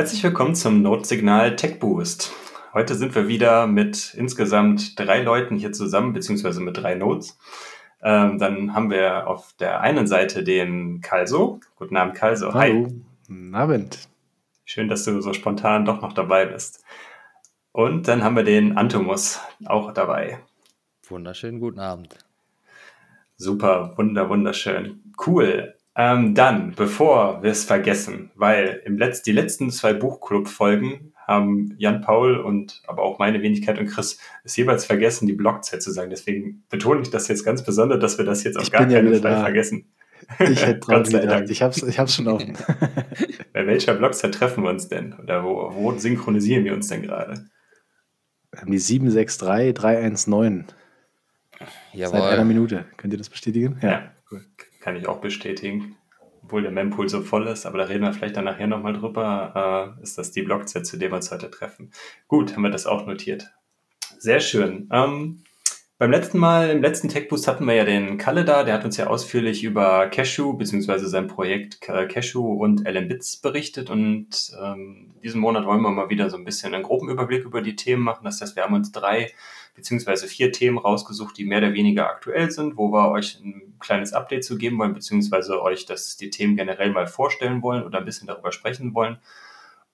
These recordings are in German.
Herzlich willkommen zum Notsignal Tech Boost. Heute sind wir wieder mit insgesamt drei Leuten hier zusammen, beziehungsweise mit drei Notes. Ähm, dann haben wir auf der einen Seite den Kalso. Guten Abend, Kalso. Hallo. Hi. Guten Abend. Schön, dass du so spontan doch noch dabei bist. Und dann haben wir den Antomus auch dabei. Wunderschönen guten Abend. Super, wunder, wunderschön. Cool. Ähm, dann, bevor wir es vergessen, weil im Letz die letzten zwei Buchclub-Folgen haben Jan Paul und aber auch meine Wenigkeit und Chris es jeweils vergessen, die Blockzeit zu sagen. Deswegen betone ich das jetzt ganz besonders, dass wir das jetzt auf ich gar keinen ja Fall da. vergessen. Ich hätte dran gedacht. Ich hab's, ich hab's schon offen. Bei welcher Blockzeit treffen wir uns denn? Oder wo, wo synchronisieren wir uns denn gerade? Wir haben die 763 319. Jawohl. Seit einer Minute. Könnt ihr das bestätigen? Ja. ja kann ich auch bestätigen. Obwohl der Mempool so voll ist, aber da reden wir vielleicht dann nachher nochmal drüber, äh, ist das die Blockzeit, zu der wir uns heute treffen. Gut, haben wir das auch notiert. Sehr schön. Ähm, beim letzten Mal, im letzten Tech Boost hatten wir ja den Kalle da, der hat uns ja ausführlich über Cashew bzw. sein Projekt Cashew und LM Bits berichtet und ähm, diesen Monat wollen wir mal wieder so ein bisschen einen groben Überblick über die Themen machen. Das heißt, wir haben uns drei beziehungsweise vier Themen rausgesucht, die mehr oder weniger aktuell sind, wo wir euch ein kleines Update zu geben wollen, beziehungsweise euch das, die Themen generell mal vorstellen wollen oder ein bisschen darüber sprechen wollen.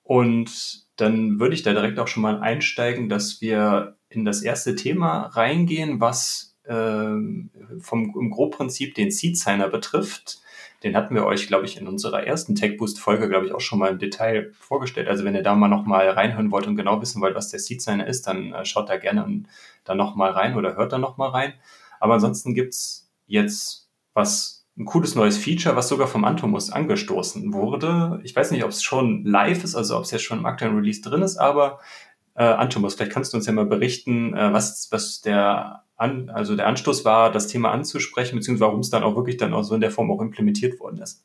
Und dann würde ich da direkt auch schon mal einsteigen, dass wir in das erste Thema reingehen, was äh, vom im Grobprinzip den Seed Signer betrifft. Den hatten wir euch, glaube ich, in unserer ersten Tech Boost Folge, glaube ich, auch schon mal im Detail vorgestellt. Also wenn ihr da mal noch mal reinhören wollt und genau wissen wollt, was der Seed Signer ist, dann äh, schaut da gerne da noch mal rein oder hört da noch mal rein. Aber ansonsten gibt's jetzt was ein cooles neues Feature, was sogar vom Antomus angestoßen wurde. Ich weiß nicht, ob es schon live ist, also ob es jetzt schon im aktuellen Release drin ist, aber äh, Antomus, vielleicht kannst du uns ja mal berichten, äh, was, was der an, also der Anstoß war, das Thema anzusprechen, beziehungsweise warum es dann auch wirklich dann auch so in der Form auch implementiert worden ist.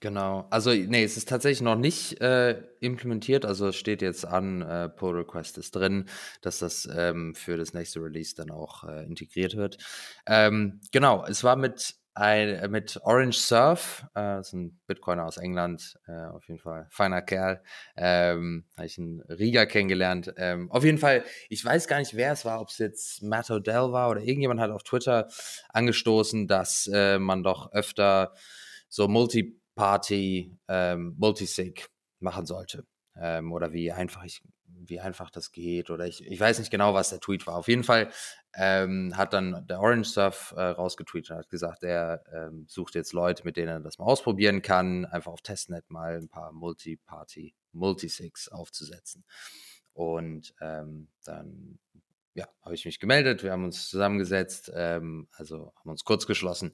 Genau, also nee, es ist tatsächlich noch nicht äh, implementiert, also es steht jetzt an, äh, Pull Request ist drin, dass das ähm, für das nächste Release dann auch äh, integriert wird. Ähm, genau, es war mit ein, äh, mit Orange Surf, äh, das ist ein Bitcoiner aus England, äh, auf jeden Fall feiner Kerl, ähm, habe ich einen Riga kennengelernt. Ähm, auf jeden Fall, ich weiß gar nicht, wer es war, ob es jetzt Matt Odell war oder irgendjemand hat auf Twitter angestoßen, dass äh, man doch öfter so Multi-Party, ähm, Multisig machen sollte. Ähm, oder wie einfach ich wie einfach das geht oder ich, ich weiß nicht genau, was der Tweet war. Auf jeden Fall ähm, hat dann der Orange Stuff äh, rausgetweetet und hat gesagt, er ähm, sucht jetzt Leute, mit denen er das mal ausprobieren kann, einfach auf Testnet mal ein paar Multi-Party, Multisigs aufzusetzen. Und ähm, dann ja, habe ich mich gemeldet, wir haben uns zusammengesetzt, ähm, also haben uns kurz geschlossen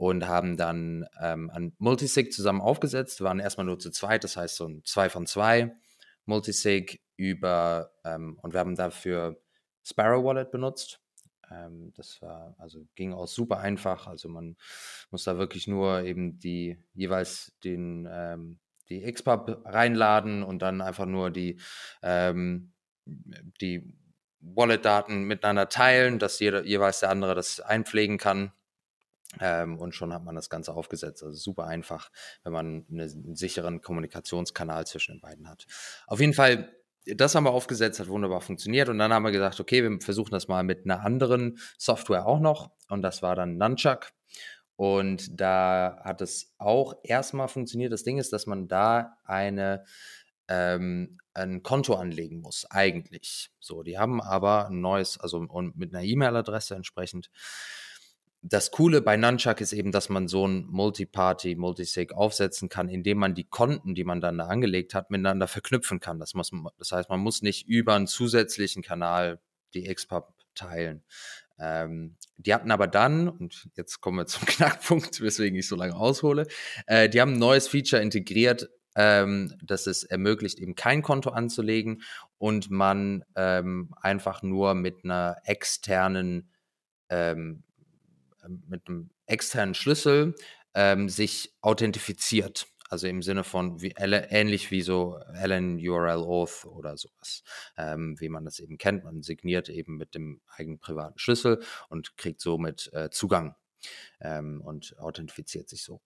und haben dann ähm, ein Multisig zusammen aufgesetzt. Wir waren erstmal nur zu zweit, das heißt so ein 2 von 2 Multisig über, ähm, und wir haben dafür Sparrow Wallet benutzt. Ähm, das war, also ging auch super einfach. Also man muss da wirklich nur eben die jeweils den, ähm, die XPub reinladen und dann einfach nur die, ähm, die Wallet-Daten miteinander teilen, dass jeder, jeweils der andere das einpflegen kann. Ähm, und schon hat man das Ganze aufgesetzt. Also super einfach, wenn man eine, einen sicheren Kommunikationskanal zwischen den beiden hat. Auf jeden Fall das haben wir aufgesetzt, hat wunderbar funktioniert. Und dann haben wir gesagt, okay, wir versuchen das mal mit einer anderen Software auch noch. Und das war dann Nunchuck. Und da hat es auch erstmal funktioniert. Das Ding ist, dass man da eine, ähm, ein Konto anlegen muss, eigentlich. So, die haben aber ein neues, also und mit einer E-Mail-Adresse entsprechend das Coole bei Nunchuck ist eben, dass man so ein Multi-Party, Multisig aufsetzen kann, indem man die Konten, die man dann da angelegt hat, miteinander verknüpfen kann. Das, muss, das heißt, man muss nicht über einen zusätzlichen Kanal die XPub teilen. Ähm, die hatten aber dann, und jetzt kommen wir zum Knackpunkt, weswegen ich so lange aushole, äh, die haben ein neues Feature integriert, ähm, das es ermöglicht, eben kein Konto anzulegen und man ähm, einfach nur mit einer externen ähm, mit einem externen Schlüssel ähm, sich authentifiziert. Also im Sinne von wie, ähnlich wie so LN URL Auth oder sowas, ähm, wie man das eben kennt. Man signiert eben mit dem eigenen privaten Schlüssel und kriegt somit äh, Zugang ähm, und authentifiziert sich so.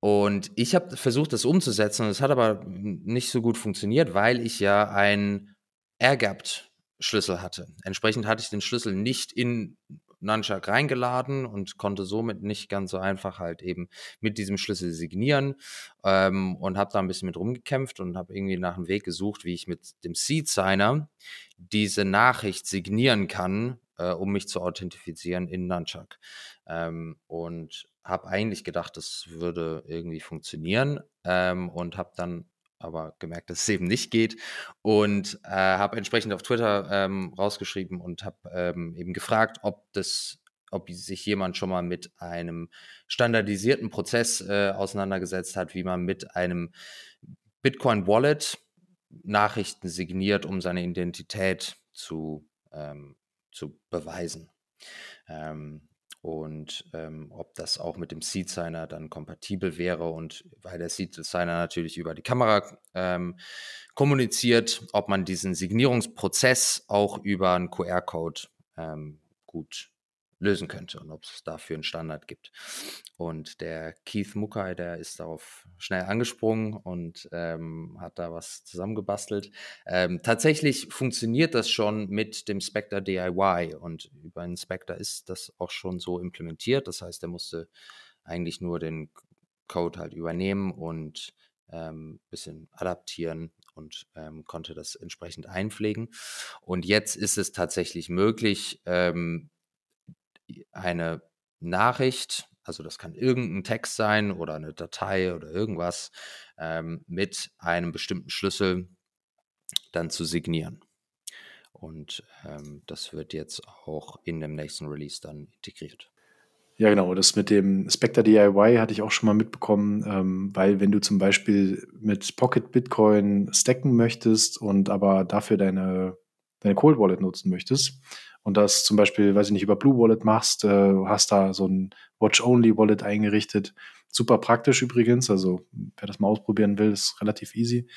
Und ich habe versucht, das umzusetzen, und es hat aber nicht so gut funktioniert, weil ich ja ein Air-Gapped-Schlüssel hatte. Entsprechend hatte ich den Schlüssel nicht in Nunchuck reingeladen und konnte somit nicht ganz so einfach halt eben mit diesem Schlüssel signieren ähm, und habe da ein bisschen mit rumgekämpft und habe irgendwie nach einem Weg gesucht, wie ich mit dem Seed Signer diese Nachricht signieren kann, äh, um mich zu authentifizieren in Nunchuck. Ähm, und habe eigentlich gedacht, das würde irgendwie funktionieren ähm, und habe dann aber gemerkt, dass es eben nicht geht und äh, habe entsprechend auf Twitter ähm, rausgeschrieben und habe ähm, eben gefragt, ob das ob sich jemand schon mal mit einem standardisierten Prozess äh, auseinandergesetzt hat, wie man mit einem Bitcoin Wallet Nachrichten signiert, um seine Identität zu, ähm, zu beweisen. Ähm, und ähm, ob das auch mit dem Seed Signer dann kompatibel wäre und weil der Seed Signer natürlich über die Kamera ähm, kommuniziert, ob man diesen Signierungsprozess auch über einen QR-Code ähm, gut lösen könnte und ob es dafür einen Standard gibt. Und der Keith Mukai, der ist darauf schnell angesprungen und ähm, hat da was zusammengebastelt. Ähm, tatsächlich funktioniert das schon mit dem Spectre DIY und über einen Spectre ist das auch schon so implementiert. Das heißt, er musste eigentlich nur den Code halt übernehmen und ein ähm, bisschen adaptieren und ähm, konnte das entsprechend einpflegen. Und jetzt ist es tatsächlich möglich, ähm, eine Nachricht, also das kann irgendein Text sein oder eine Datei oder irgendwas, ähm, mit einem bestimmten Schlüssel dann zu signieren. Und ähm, das wird jetzt auch in dem nächsten Release dann integriert. Ja, genau. Das mit dem Spectre DIY hatte ich auch schon mal mitbekommen, ähm, weil wenn du zum Beispiel mit Pocket Bitcoin stacken möchtest und aber dafür deine, deine Cold Wallet nutzen möchtest und das zum Beispiel, weiß ich nicht, über Blue Wallet machst, äh, hast da so ein Watch-Only-Wallet eingerichtet. Super praktisch übrigens, also wer das mal ausprobieren will, ist relativ easy.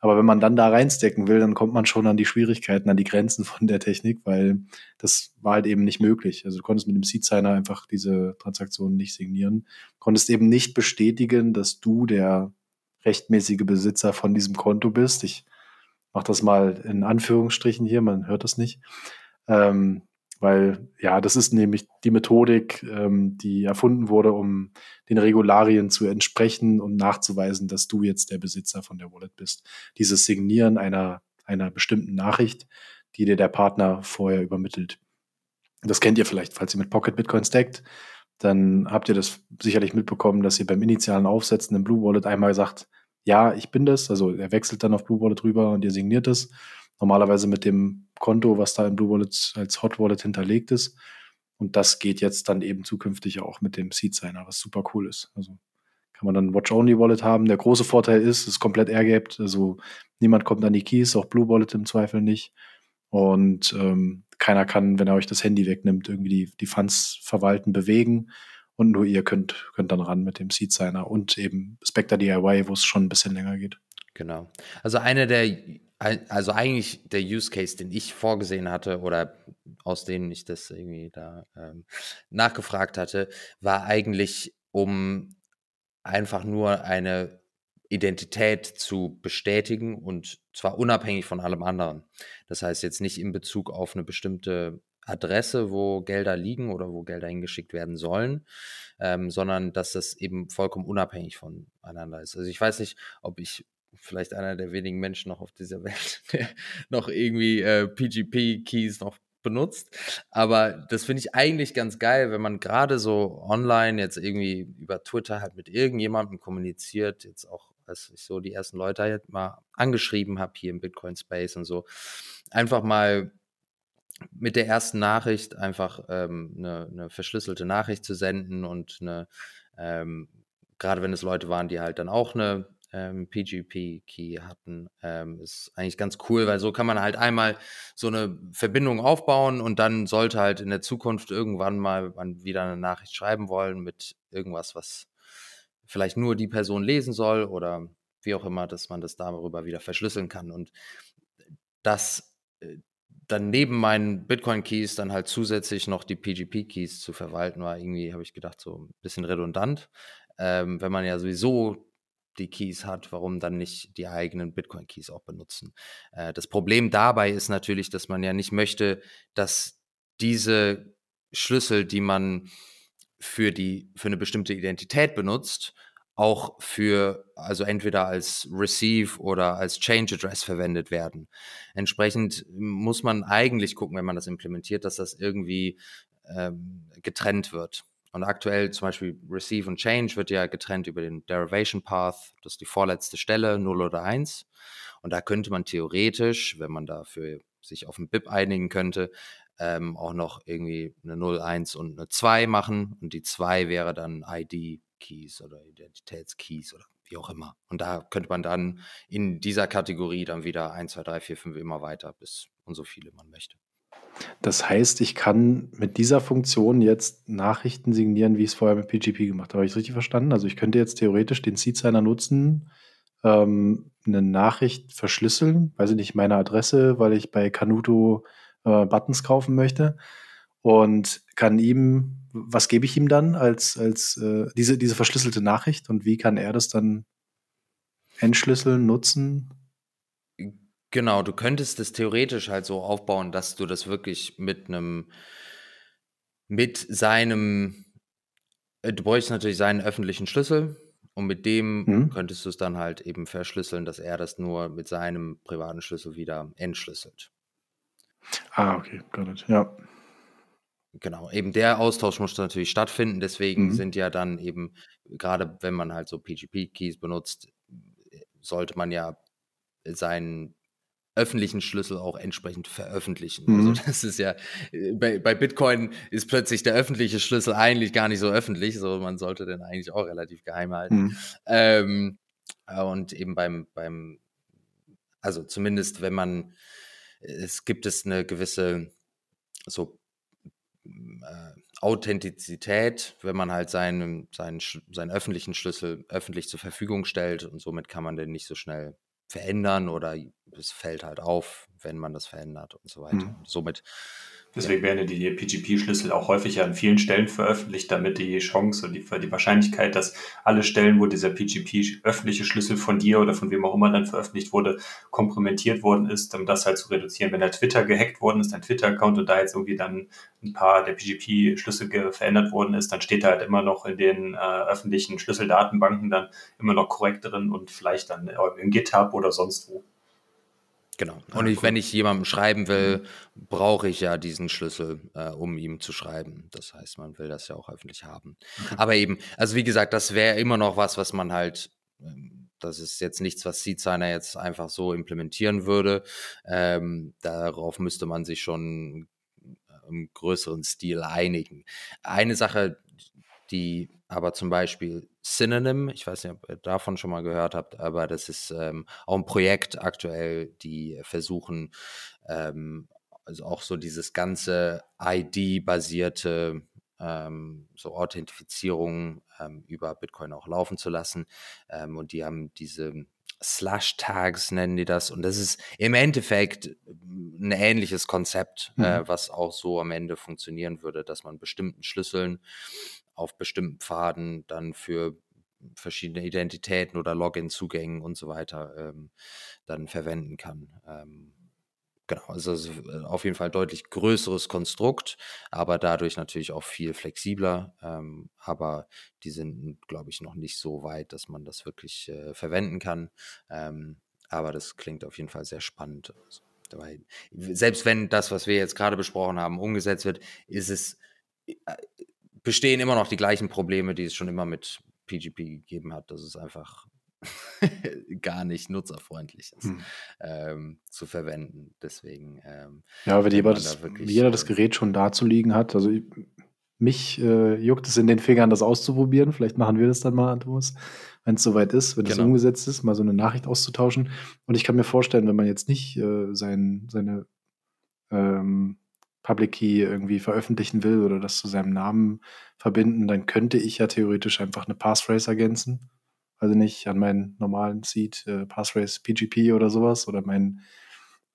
Aber wenn man dann da reinstecken will, dann kommt man schon an die Schwierigkeiten, an die Grenzen von der Technik, weil das war halt eben nicht möglich. Also du konntest mit dem Seed-Signer einfach diese Transaktionen nicht signieren. Konntest eben nicht bestätigen, dass du der rechtmäßige Besitzer von diesem Konto bist. Ich mache das mal in Anführungsstrichen hier, man hört das nicht. Ähm, weil ja, das ist nämlich die Methodik, ähm, die erfunden wurde, um den Regularien zu entsprechen und nachzuweisen, dass du jetzt der Besitzer von der Wallet bist. Dieses Signieren einer, einer bestimmten Nachricht, die dir der Partner vorher übermittelt. Das kennt ihr vielleicht, falls ihr mit Pocket Bitcoin stackt, dann habt ihr das sicherlich mitbekommen, dass ihr beim initialen Aufsetzen im Blue Wallet einmal sagt, ja, ich bin das, also er wechselt dann auf Blue Wallet rüber und ihr signiert es. Normalerweise mit dem Konto, was da im Blue Wallet als Hot Wallet hinterlegt ist. Und das geht jetzt dann eben zukünftig auch mit dem Seed Signer, was super cool ist. Also kann man dann Watch-Only-Wallet haben. Der große Vorteil ist, es ist komplett airgapped, also niemand kommt an die Keys, auch Blue Wallet im Zweifel nicht. Und ähm, keiner kann, wenn er euch das Handy wegnimmt, irgendwie die, die Funds verwalten, bewegen. Und nur ihr könnt, könnt dann ran mit dem Seed Signer und eben Spectre DIY, wo es schon ein bisschen länger geht. Genau. Also eine der also eigentlich der Use Case, den ich vorgesehen hatte oder aus denen ich das irgendwie da ähm, nachgefragt hatte, war eigentlich, um einfach nur eine Identität zu bestätigen und zwar unabhängig von allem anderen. Das heißt jetzt nicht in Bezug auf eine bestimmte Adresse, wo Gelder liegen oder wo Gelder hingeschickt werden sollen, ähm, sondern dass das eben vollkommen unabhängig voneinander ist. Also ich weiß nicht, ob ich vielleicht einer der wenigen Menschen noch auf dieser Welt, der noch irgendwie äh, PGP-Keys noch benutzt. Aber das finde ich eigentlich ganz geil, wenn man gerade so online jetzt irgendwie über Twitter halt mit irgendjemandem kommuniziert, jetzt auch, als ich so die ersten Leute halt mal angeschrieben habe hier im Bitcoin Space und so, einfach mal mit der ersten Nachricht einfach ähm, eine, eine, verschlüsselte Nachricht zu senden und eine, ähm, gerade wenn es Leute waren, die halt dann auch eine ähm, PGP-Key hatten. Ähm, ist eigentlich ganz cool, weil so kann man halt einmal so eine Verbindung aufbauen und dann sollte halt in der Zukunft irgendwann mal man wieder eine Nachricht schreiben wollen mit irgendwas, was vielleicht nur die Person lesen soll oder wie auch immer, dass man das darüber wieder verschlüsseln kann. Und das äh, dann neben meinen Bitcoin-Keys dann halt zusätzlich noch die PGP-Keys zu verwalten, war irgendwie, habe ich gedacht, so ein bisschen redundant. ähm, wenn man ja sowieso die Keys hat, warum dann nicht die eigenen Bitcoin-Keys auch benutzen? Äh, das Problem dabei ist natürlich, dass man ja nicht möchte, dass diese Schlüssel, die man für die für eine bestimmte Identität benutzt, auch für, also entweder als Receive oder als Change Address verwendet werden. Entsprechend muss man eigentlich gucken, wenn man das implementiert, dass das irgendwie ähm, getrennt wird. Und aktuell zum Beispiel Receive und Change wird ja getrennt über den Derivation Path, das ist die vorletzte Stelle, 0 oder 1. Und da könnte man theoretisch, wenn man dafür sich auf ein BIP einigen könnte, ähm, auch noch irgendwie eine 0, 1 und eine 2 machen. Und die 2 wäre dann ID Keys oder Identitätskeys oder wie auch immer. Und da könnte man dann in dieser Kategorie dann wieder 1, 2, 3, 4, 5 immer weiter bis und so viele man möchte. Das heißt, ich kann mit dieser Funktion jetzt Nachrichten signieren, wie ich es vorher mit PGP gemacht habe. Habe ich es richtig verstanden? Also ich könnte jetzt theoretisch den Seed-Signer nutzen, ähm, eine Nachricht verschlüsseln, weiß ich nicht, meine Adresse, weil ich bei Canuto äh, Buttons kaufen möchte und kann ihm was gebe ich ihm dann als, als äh, diese, diese verschlüsselte Nachricht und wie kann er das dann entschlüsseln, nutzen? Genau, du könntest es theoretisch halt so aufbauen, dass du das wirklich mit einem, mit seinem, äh, du bräuchst natürlich seinen öffentlichen Schlüssel und mit dem mhm. könntest du es dann halt eben verschlüsseln, dass er das nur mit seinem privaten Schlüssel wieder entschlüsselt. Ah, okay, got it, ja. Genau, eben der Austausch muss natürlich stattfinden. Deswegen mhm. sind ja dann eben, gerade wenn man halt so PGP-Keys benutzt, sollte man ja seinen öffentlichen Schlüssel auch entsprechend veröffentlichen. Also mhm. Also das ist ja, äh, bei, bei, Bitcoin ist plötzlich der öffentliche Schlüssel eigentlich gar nicht so öffentlich, so man sollte den eigentlich auch relativ geheim halten. Mhm. Ähm, und eben beim, beim, also zumindest wenn man, es gibt es eine gewisse so äh, Authentizität, wenn man halt seinen, seinen, seinen öffentlichen Schlüssel öffentlich zur Verfügung stellt und somit kann man den nicht so schnell verändern oder es fällt halt auf, wenn man das verändert und so weiter. Mhm. Somit Deswegen werden die PGP-Schlüssel auch häufig an vielen Stellen veröffentlicht, damit die Chance und die, die Wahrscheinlichkeit, dass alle Stellen, wo dieser PGP öffentliche Schlüssel von dir oder von wem auch immer dann veröffentlicht wurde, kompromittiert worden ist, um das halt zu reduzieren. Wenn der Twitter gehackt worden ist, ein Twitter-Account und da jetzt irgendwie dann ein paar der PGP-Schlüssel verändert worden ist, dann steht da halt immer noch in den äh, öffentlichen Schlüsseldatenbanken dann immer noch korrekt drin und vielleicht dann in GitHub oder sonst wo. Genau. Und ich, wenn ich jemandem schreiben will, brauche ich ja diesen Schlüssel, äh, um ihm zu schreiben. Das heißt, man will das ja auch öffentlich haben. Okay. Aber eben, also wie gesagt, das wäre immer noch was, was man halt, ähm, das ist jetzt nichts, was Seed-Signer jetzt einfach so implementieren würde. Ähm, darauf müsste man sich schon im größeren Stil einigen. Eine Sache, die aber zum Beispiel Synonym, ich weiß nicht, ob ihr davon schon mal gehört habt, aber das ist ähm, auch ein Projekt aktuell, die versuchen, ähm, also auch so dieses ganze ID-basierte ähm, so Authentifizierung ähm, über Bitcoin auch laufen zu lassen. Ähm, und die haben diese Slash-Tags nennen die das. Und das ist im Endeffekt ein ähnliches Konzept, äh, mhm. äh, was auch so am Ende funktionieren würde, dass man bestimmten Schlüsseln auf bestimmten Pfaden dann für verschiedene Identitäten oder Login-Zugängen und so weiter ähm, dann verwenden kann. Ähm, genau, also äh, auf jeden Fall deutlich größeres Konstrukt, aber dadurch natürlich auch viel flexibler. Ähm, aber die sind, glaube ich, noch nicht so weit, dass man das wirklich äh, verwenden kann. Ähm, aber das klingt auf jeden Fall sehr spannend. Also, dabei, selbst wenn das, was wir jetzt gerade besprochen haben, umgesetzt wird, ist es äh, bestehen immer noch die gleichen Probleme, die es schon immer mit PGP gegeben hat, dass es einfach gar nicht nutzerfreundlich ist hm. ähm, zu verwenden. Deswegen. Ähm, ja, wenn jeder, das, da jeder das Gerät schon dazu liegen hat, also ich, mich äh, juckt es in den Fingern, das auszuprobieren. Vielleicht machen wir das dann mal, Thomas, wenn es soweit ist, wenn es genau. umgesetzt ist, mal so eine Nachricht auszutauschen. Und ich kann mir vorstellen, wenn man jetzt nicht äh, sein, seine ähm, Public Key irgendwie veröffentlichen will oder das zu seinem Namen verbinden, dann könnte ich ja theoretisch einfach eine Passphrase ergänzen. Also nicht an meinen normalen Seed, äh, Passphrase PGP oder sowas oder mein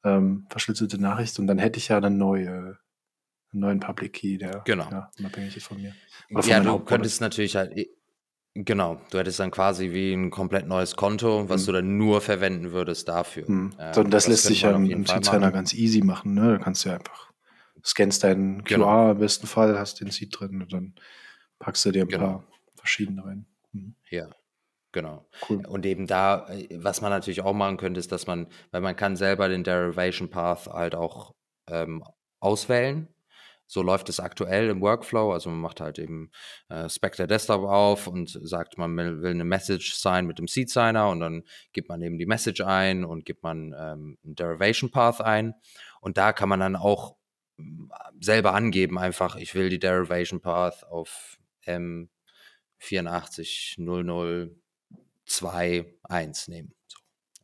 ähm, verschlüsselte Nachricht und dann hätte ich ja eine neue, einen neuen Public Key, der genau. ja, unabhängig ist von mir. ja, du könntest natürlich halt Genau, du hättest dann quasi wie ein komplett neues Konto, was Mhm. du dann nur verwenden würdest dafür. Hm. Ähm, So, das lässt könnte sich ja im, machen. ganz easy machen. Ne? Da kannst du ja einfach, scannst deinen Genau. QR im besten Fall, hast den Seed drin und dann packst du dir ein Genau. paar verschiedene rein. Mhm. Ja, genau. Cool. Und eben da, äh, was man natürlich auch machen könnte, ist, dass man, weil man kann selber den Derivation Path halt auch ähm, auswählen. So läuft es aktuell im Workflow. Also man macht halt eben äh, Spectre Desktop auf und sagt, man will, eine Message sein mit dem Seed Signer und dann gibt man eben die Message ein und gibt man ähm, einen Derivation Path ein. Und da kann man dann auch selber angeben, einfach, ich will die Derivation Path auf M 840021 nehmen. So.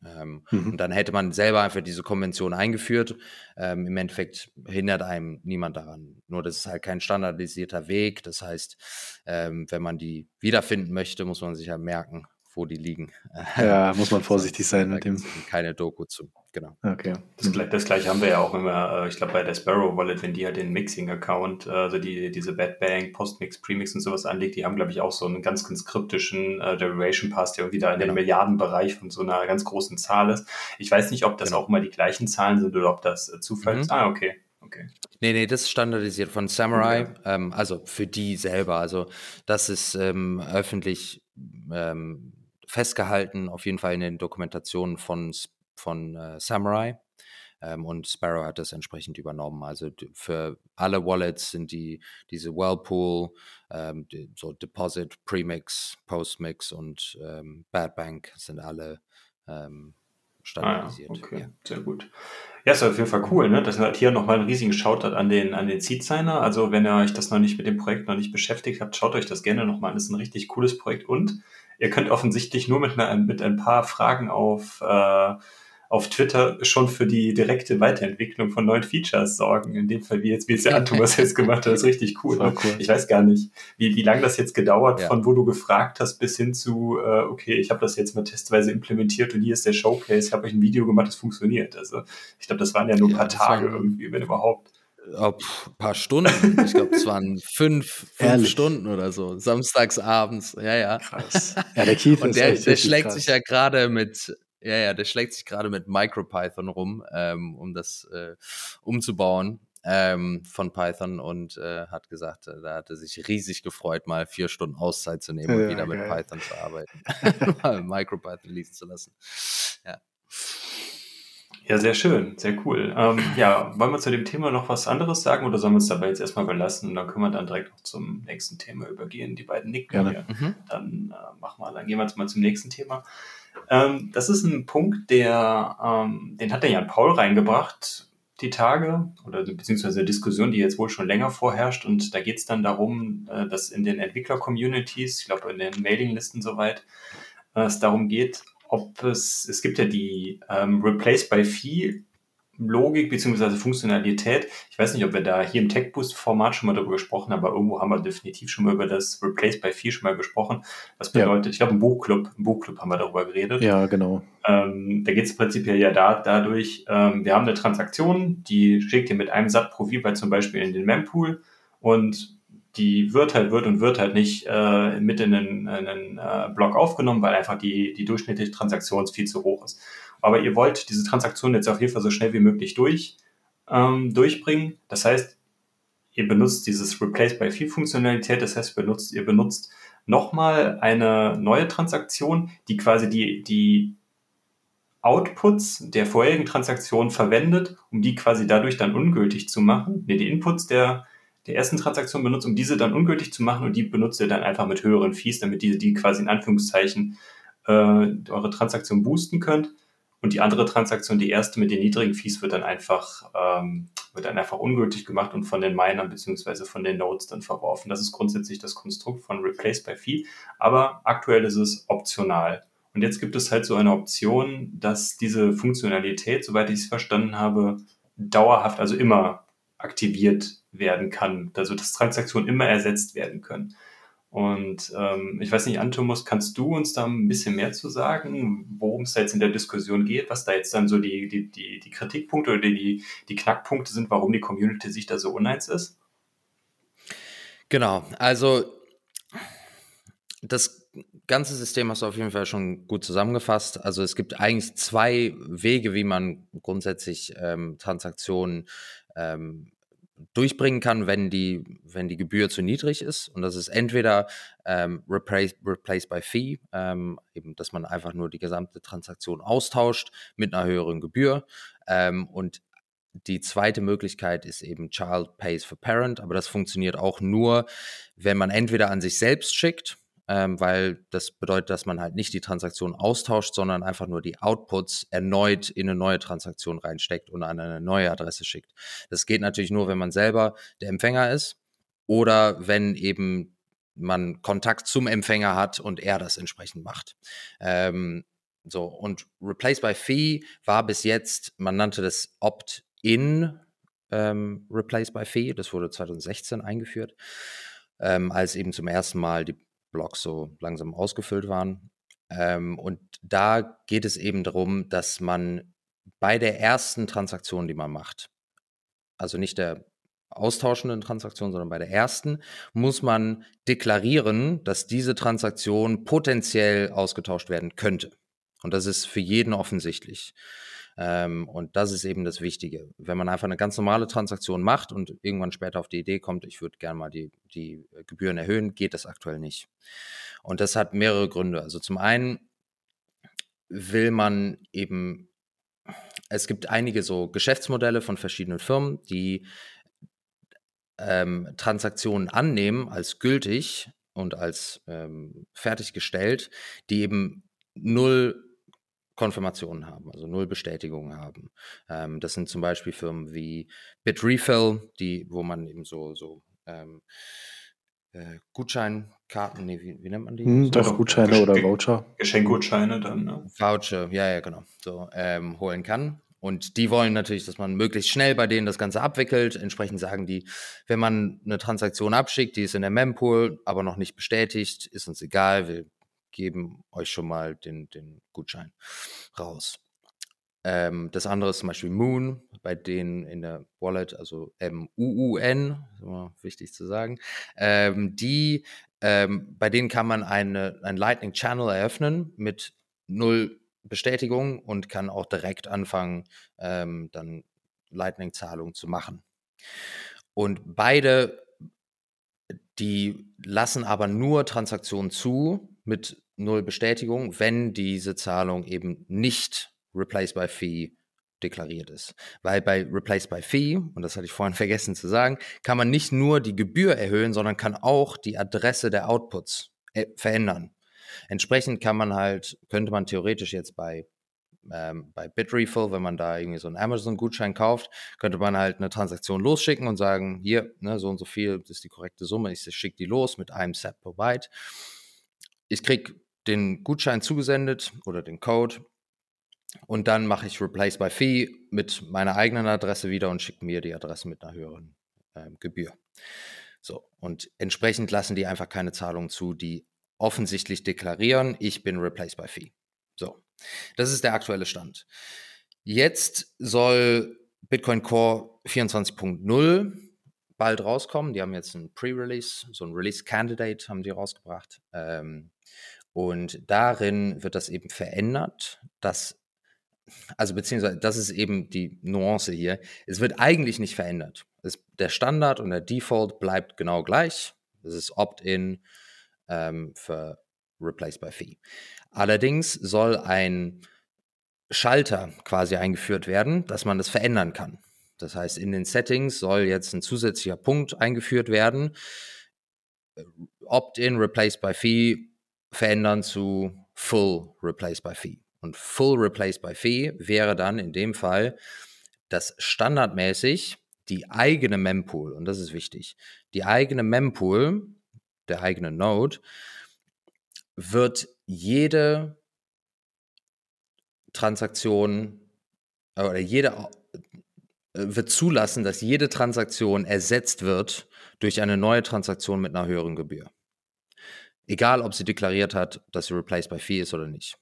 Ähm, Mhm. Und dann hätte man selber einfach diese Konvention eingeführt. Ähm, Im Endeffekt hindert einem niemand daran. Nur das ist halt kein standardisierter Weg. Das heißt, ähm, wenn man die wiederfinden möchte, muss man sich halt merken, wo die liegen. Ja, muss man vorsichtig sein mit dem. keine Doku zu. Genau. Okay. Das, das gleiche haben wir ja auch immer, äh, ich glaube, bei der Sparrow Wallet, wenn die halt den Mixing-Account, äh, also die, diese Bad Bang, Postmix, Premix und sowas anlegt, die haben, glaube ich, auch so einen ganz, ganz kryptischen äh, Derivation Pass, der irgendwie da in Genau. den Milliardenbereich von so einer ganz großen Zahl ist. Ich weiß nicht, ob das Genau. auch immer die gleichen Zahlen sind oder ob das äh, Zufall Mhm. ist. Ah, okay. Okay. Nee, nee, das ist standardisiert von Samurai, Okay. ähm, also für die selber. Also das ist ähm, öffentlich ähm, festgehalten, auf jeden Fall in den Dokumentationen von, von äh, Samurai. Ähm, und Sparrow hat das entsprechend übernommen. Also für alle Wallets sind die diese Whirlpool, ähm, die, so Deposit, Premix, Postmix und ähm, Bad Bank sind alle ähm, Ah, standardisiert. ja, okay, ja. sehr gut. Ja, ist auf jeden Fall cool, ne? Das hat hier nochmal einen riesigen Shoutout an den, an den Seed Signer. Also, wenn ihr euch das noch nicht mit dem Projekt noch nicht beschäftigt habt, schaut euch das gerne nochmal an. Das ist ein richtig cooles Projekt und ihr könnt offensichtlich nur mit, einer, mit ein paar Fragen auf, äh, auf Twitter schon für die direkte Weiterentwicklung von neuen Features sorgen. In dem Fall, wie jetzt, wie es der Antomas jetzt gemacht hat, ist richtig cool. Ne? cool. Ich weiß gar nicht, wie, wie lange das jetzt gedauert, Ja. von wo du gefragt hast, bis hin zu, äh, okay, ich habe das jetzt mal testweise implementiert und hier ist der Showcase, ich habe euch ein Video gemacht, das funktioniert. Also ich glaube, das waren ja nur ein Ja, paar Tage waren- irgendwie, wenn überhaupt. Oh, pff, paar Stunden. Ich glaube, es waren fünf, fünf? Stunden oder so. Samstags abends. Ja, ja. Krass. Ja, der Keith Und der, der schlägt krass. sich ja gerade mit, ja, ja, der schlägt sich gerade mit MicroPython rum, ähm, um das äh, umzubauen ähm, von Python und äh, hat gesagt, äh, da hat er sich riesig gefreut, mal vier Stunden Auszeit zu nehmen und Ja, wieder mit geil. Python zu arbeiten, mal MicroPython lesen zu lassen. Ja. Ja, sehr schön, sehr cool. Ähm, ja, wollen wir zu dem Thema noch was anderes sagen oder sollen wir uns dabei jetzt erstmal belassen und dann können wir dann direkt noch zum nächsten Thema übergehen. Die beiden nicken Gerne. hier. Mhm. Dann äh, machen wir, dann gehen wir jetzt mal zum nächsten Thema. Ähm, das ist ein Punkt, der, ähm, den hat der Jan Paul reingebracht, die Tage, oder beziehungsweise Diskussion, die jetzt wohl schon länger vorherrscht. Und da geht es dann darum, äh, dass in den Entwickler-Communities, ich glaube in den Mailinglisten soweit, äh, es darum geht, ob es, es gibt ja die ähm, Replace by Fee Logik beziehungsweise Funktionalität. Ich weiß nicht, ob wir da hier im TechBoost-Format schon mal darüber gesprochen haben, aber irgendwo haben wir definitiv schon mal über das Replace by Fee schon mal gesprochen. Was Ja. bedeutet, ich glaube, im Buchclub, im Buchclub haben wir darüber geredet. Ja, genau. Ähm, da geht es prinzipiell ja da, dadurch, ähm, wir haben eine Transaktion, die schickt ihr mit einem SAT pro VByte zum Beispiel in den Mempool und die wird halt, wird und wird halt nicht äh, mit in einen, in einen äh, Block aufgenommen, weil einfach die, die durchschnittliche Transaktion viel zu hoch ist. Aber ihr wollt diese Transaktion jetzt auf jeden Fall so schnell wie möglich durch, ähm, durchbringen. Das heißt, ihr benutzt dieses Replace by Fee Funktionalität, das heißt, ihr benutzt, ihr benutzt nochmal eine neue Transaktion, die quasi die, die Outputs der vorherigen Transaktion verwendet, um die quasi dadurch dann ungültig zu machen. Ne, die Inputs der, der ersten Transaktion benutzt, um diese dann ungültig zu machen und die benutzt ihr dann einfach mit höheren Fees, damit ihr die quasi in Anführungszeichen äh, eure Transaktion boosten könnt. Und die andere Transaktion, die erste mit den niedrigen Fees, wird dann einfach, ähm, wird dann einfach ungültig gemacht und von den Minern beziehungsweise von den Nodes dann verworfen. Das ist grundsätzlich das Konstrukt von Replace by Fee, aber aktuell ist es optional. Und jetzt gibt es halt so eine Option, dass diese Funktionalität, soweit ich es verstanden habe, dauerhaft, also immer aktiviert werden kann. Also dass Transaktionen immer ersetzt werden können. Und ähm, ich weiß nicht, Antomus, kannst du uns da ein bisschen mehr zu sagen, worum es jetzt in der Diskussion geht, was da jetzt dann so die, die, die, die Kritikpunkte oder die, die Knackpunkte sind, warum die Community sich da so uneins ist? Genau, also das ganze System hast du auf jeden Fall schon gut zusammengefasst. Also es gibt eigentlich zwei Wege, wie man grundsätzlich ähm, Transaktionen ähm, durchbringen kann, wenn die, wenn die Gebühr zu niedrig ist. Und das ist entweder ähm, replace, replace by Fee, ähm, eben, dass man einfach nur die gesamte Transaktion austauscht mit einer höheren Gebühr. Ähm, und die zweite Möglichkeit ist eben Child Pays for Parent, aber das funktioniert auch nur, wenn man entweder an sich selbst schickt, ähm, weil das bedeutet, dass man halt nicht die Transaktion austauscht, sondern einfach nur die Outputs erneut in eine neue Transaktion reinsteckt und an eine neue Adresse schickt. Das geht natürlich nur, wenn man selber der Empfänger ist oder wenn eben man Kontakt zum Empfänger hat und er das entsprechend macht. Ähm, so, und Replace by Fee war bis jetzt, man nannte das Opt-in ähm, Replace by Fee, das wurde 2016 eingeführt, ähm, als eben zum ersten Mal die Blocks so langsam ausgefüllt waren. Ähm, und da geht es eben darum, dass man bei der ersten Transaktion, die man macht, also nicht der austauschenden Transaktion, sondern bei der ersten, muss man deklarieren, dass diese Transaktion potenziell ausgetauscht werden könnte. Und das ist für jeden offensichtlich. Ähm, und das ist eben das Wichtige. Wenn man einfach eine ganz normale Transaktion macht und irgendwann später auf die Idee kommt, ich würde gerne mal die, die Gebühren erhöhen, geht das aktuell nicht. Und das hat mehrere Gründe. Also zum einen will man eben, es gibt einige so Geschäftsmodelle von verschiedenen Firmen, die ähm, Transaktionen annehmen als gültig und als ähm, fertiggestellt, die eben null Konfirmationen haben, also null Bestätigungen haben. Ähm, das sind zum Beispiel Firmen wie Bitrefill, die, wo man eben so, so ähm, äh, Gutscheinkarten, nee, wie, wie, nennt man die? Hm, doch, Gutscheine Gesch oder Voucher. Geschenkgutscheine dann, ne? Voucher, ja, ja, genau. So, ähm, holen kann. Und die wollen natürlich, dass man möglichst schnell bei denen das Ganze abwickelt. Entsprechend sagen die, wenn man eine Transaktion abschickt, die ist in der Mempool, aber noch nicht bestätigt, ist uns egal, wir geben euch schon mal den, den Gutschein raus. Ähm, das andere ist zum Beispiel Moon, bei denen in der Wallet, also M-U-U-N, wichtig zu sagen, ähm, die, ähm, bei denen kann man eine, ein Lightning Channel eröffnen mit null Bestätigung und kann auch direkt anfangen, ähm, dann Lightning-Zahlungen zu machen. Und beide, die lassen aber nur Transaktionen zu, mit null Bestätigung, wenn diese Zahlung eben nicht Replace by Fee deklariert ist. Weil bei Replace by Fee, und das hatte ich vorhin vergessen zu sagen, kann man nicht nur die Gebühr erhöhen, sondern kann auch die Adresse der Outputs äh, verändern. Entsprechend kann man halt, könnte man theoretisch jetzt bei ähm, bei Bitrefill, wenn man da irgendwie so einen Amazon-Gutschein kauft, könnte man halt eine Transaktion losschicken und sagen, hier, ne, so und so viel, das ist die korrekte Summe, ich schicke die los mit einem Set per Byte ich kriege den Gutschein zugesendet oder den Code und dann mache ich Replace by Fee mit meiner eigenen Adresse wieder und schicke mir die Adresse mit einer höheren äh, Gebühr. So, und entsprechend lassen die einfach keine Zahlungen zu, die offensichtlich deklarieren, ich bin Replace by Fee. So, das ist der aktuelle Stand. Jetzt soll Bitcoin Core 24.0 bald rauskommen. Die haben jetzt ein Pre-Release, so ein Release-Candidate haben die rausgebracht. Ähm, und darin wird das eben verändert, dass, also beziehungsweise, das ist eben die Nuance hier. Es wird eigentlich nicht verändert. Es, der Standard und der Default bleibt genau gleich. Das ist Opt-in ähm, für Replace by Fee. Allerdings soll ein Schalter quasi eingeführt werden, dass man das verändern kann. Das heißt, in den Settings soll jetzt ein zusätzlicher Punkt eingeführt werden. Opt-in, Replace by Fee verändern zu Full Replace by Fee. Und Full Replace by Fee wäre dann in dem Fall, dass standardmäßig die eigene Mempool, und das ist wichtig, die eigene Mempool, der eigene Node, wird jede Transaktion oder jede äh, wird zulassen, dass jede Transaktion ersetzt wird durch eine neue Transaktion mit einer höheren Gebühr. Egal, ob sie deklariert hat, dass sie replaced by fee ist oder nicht.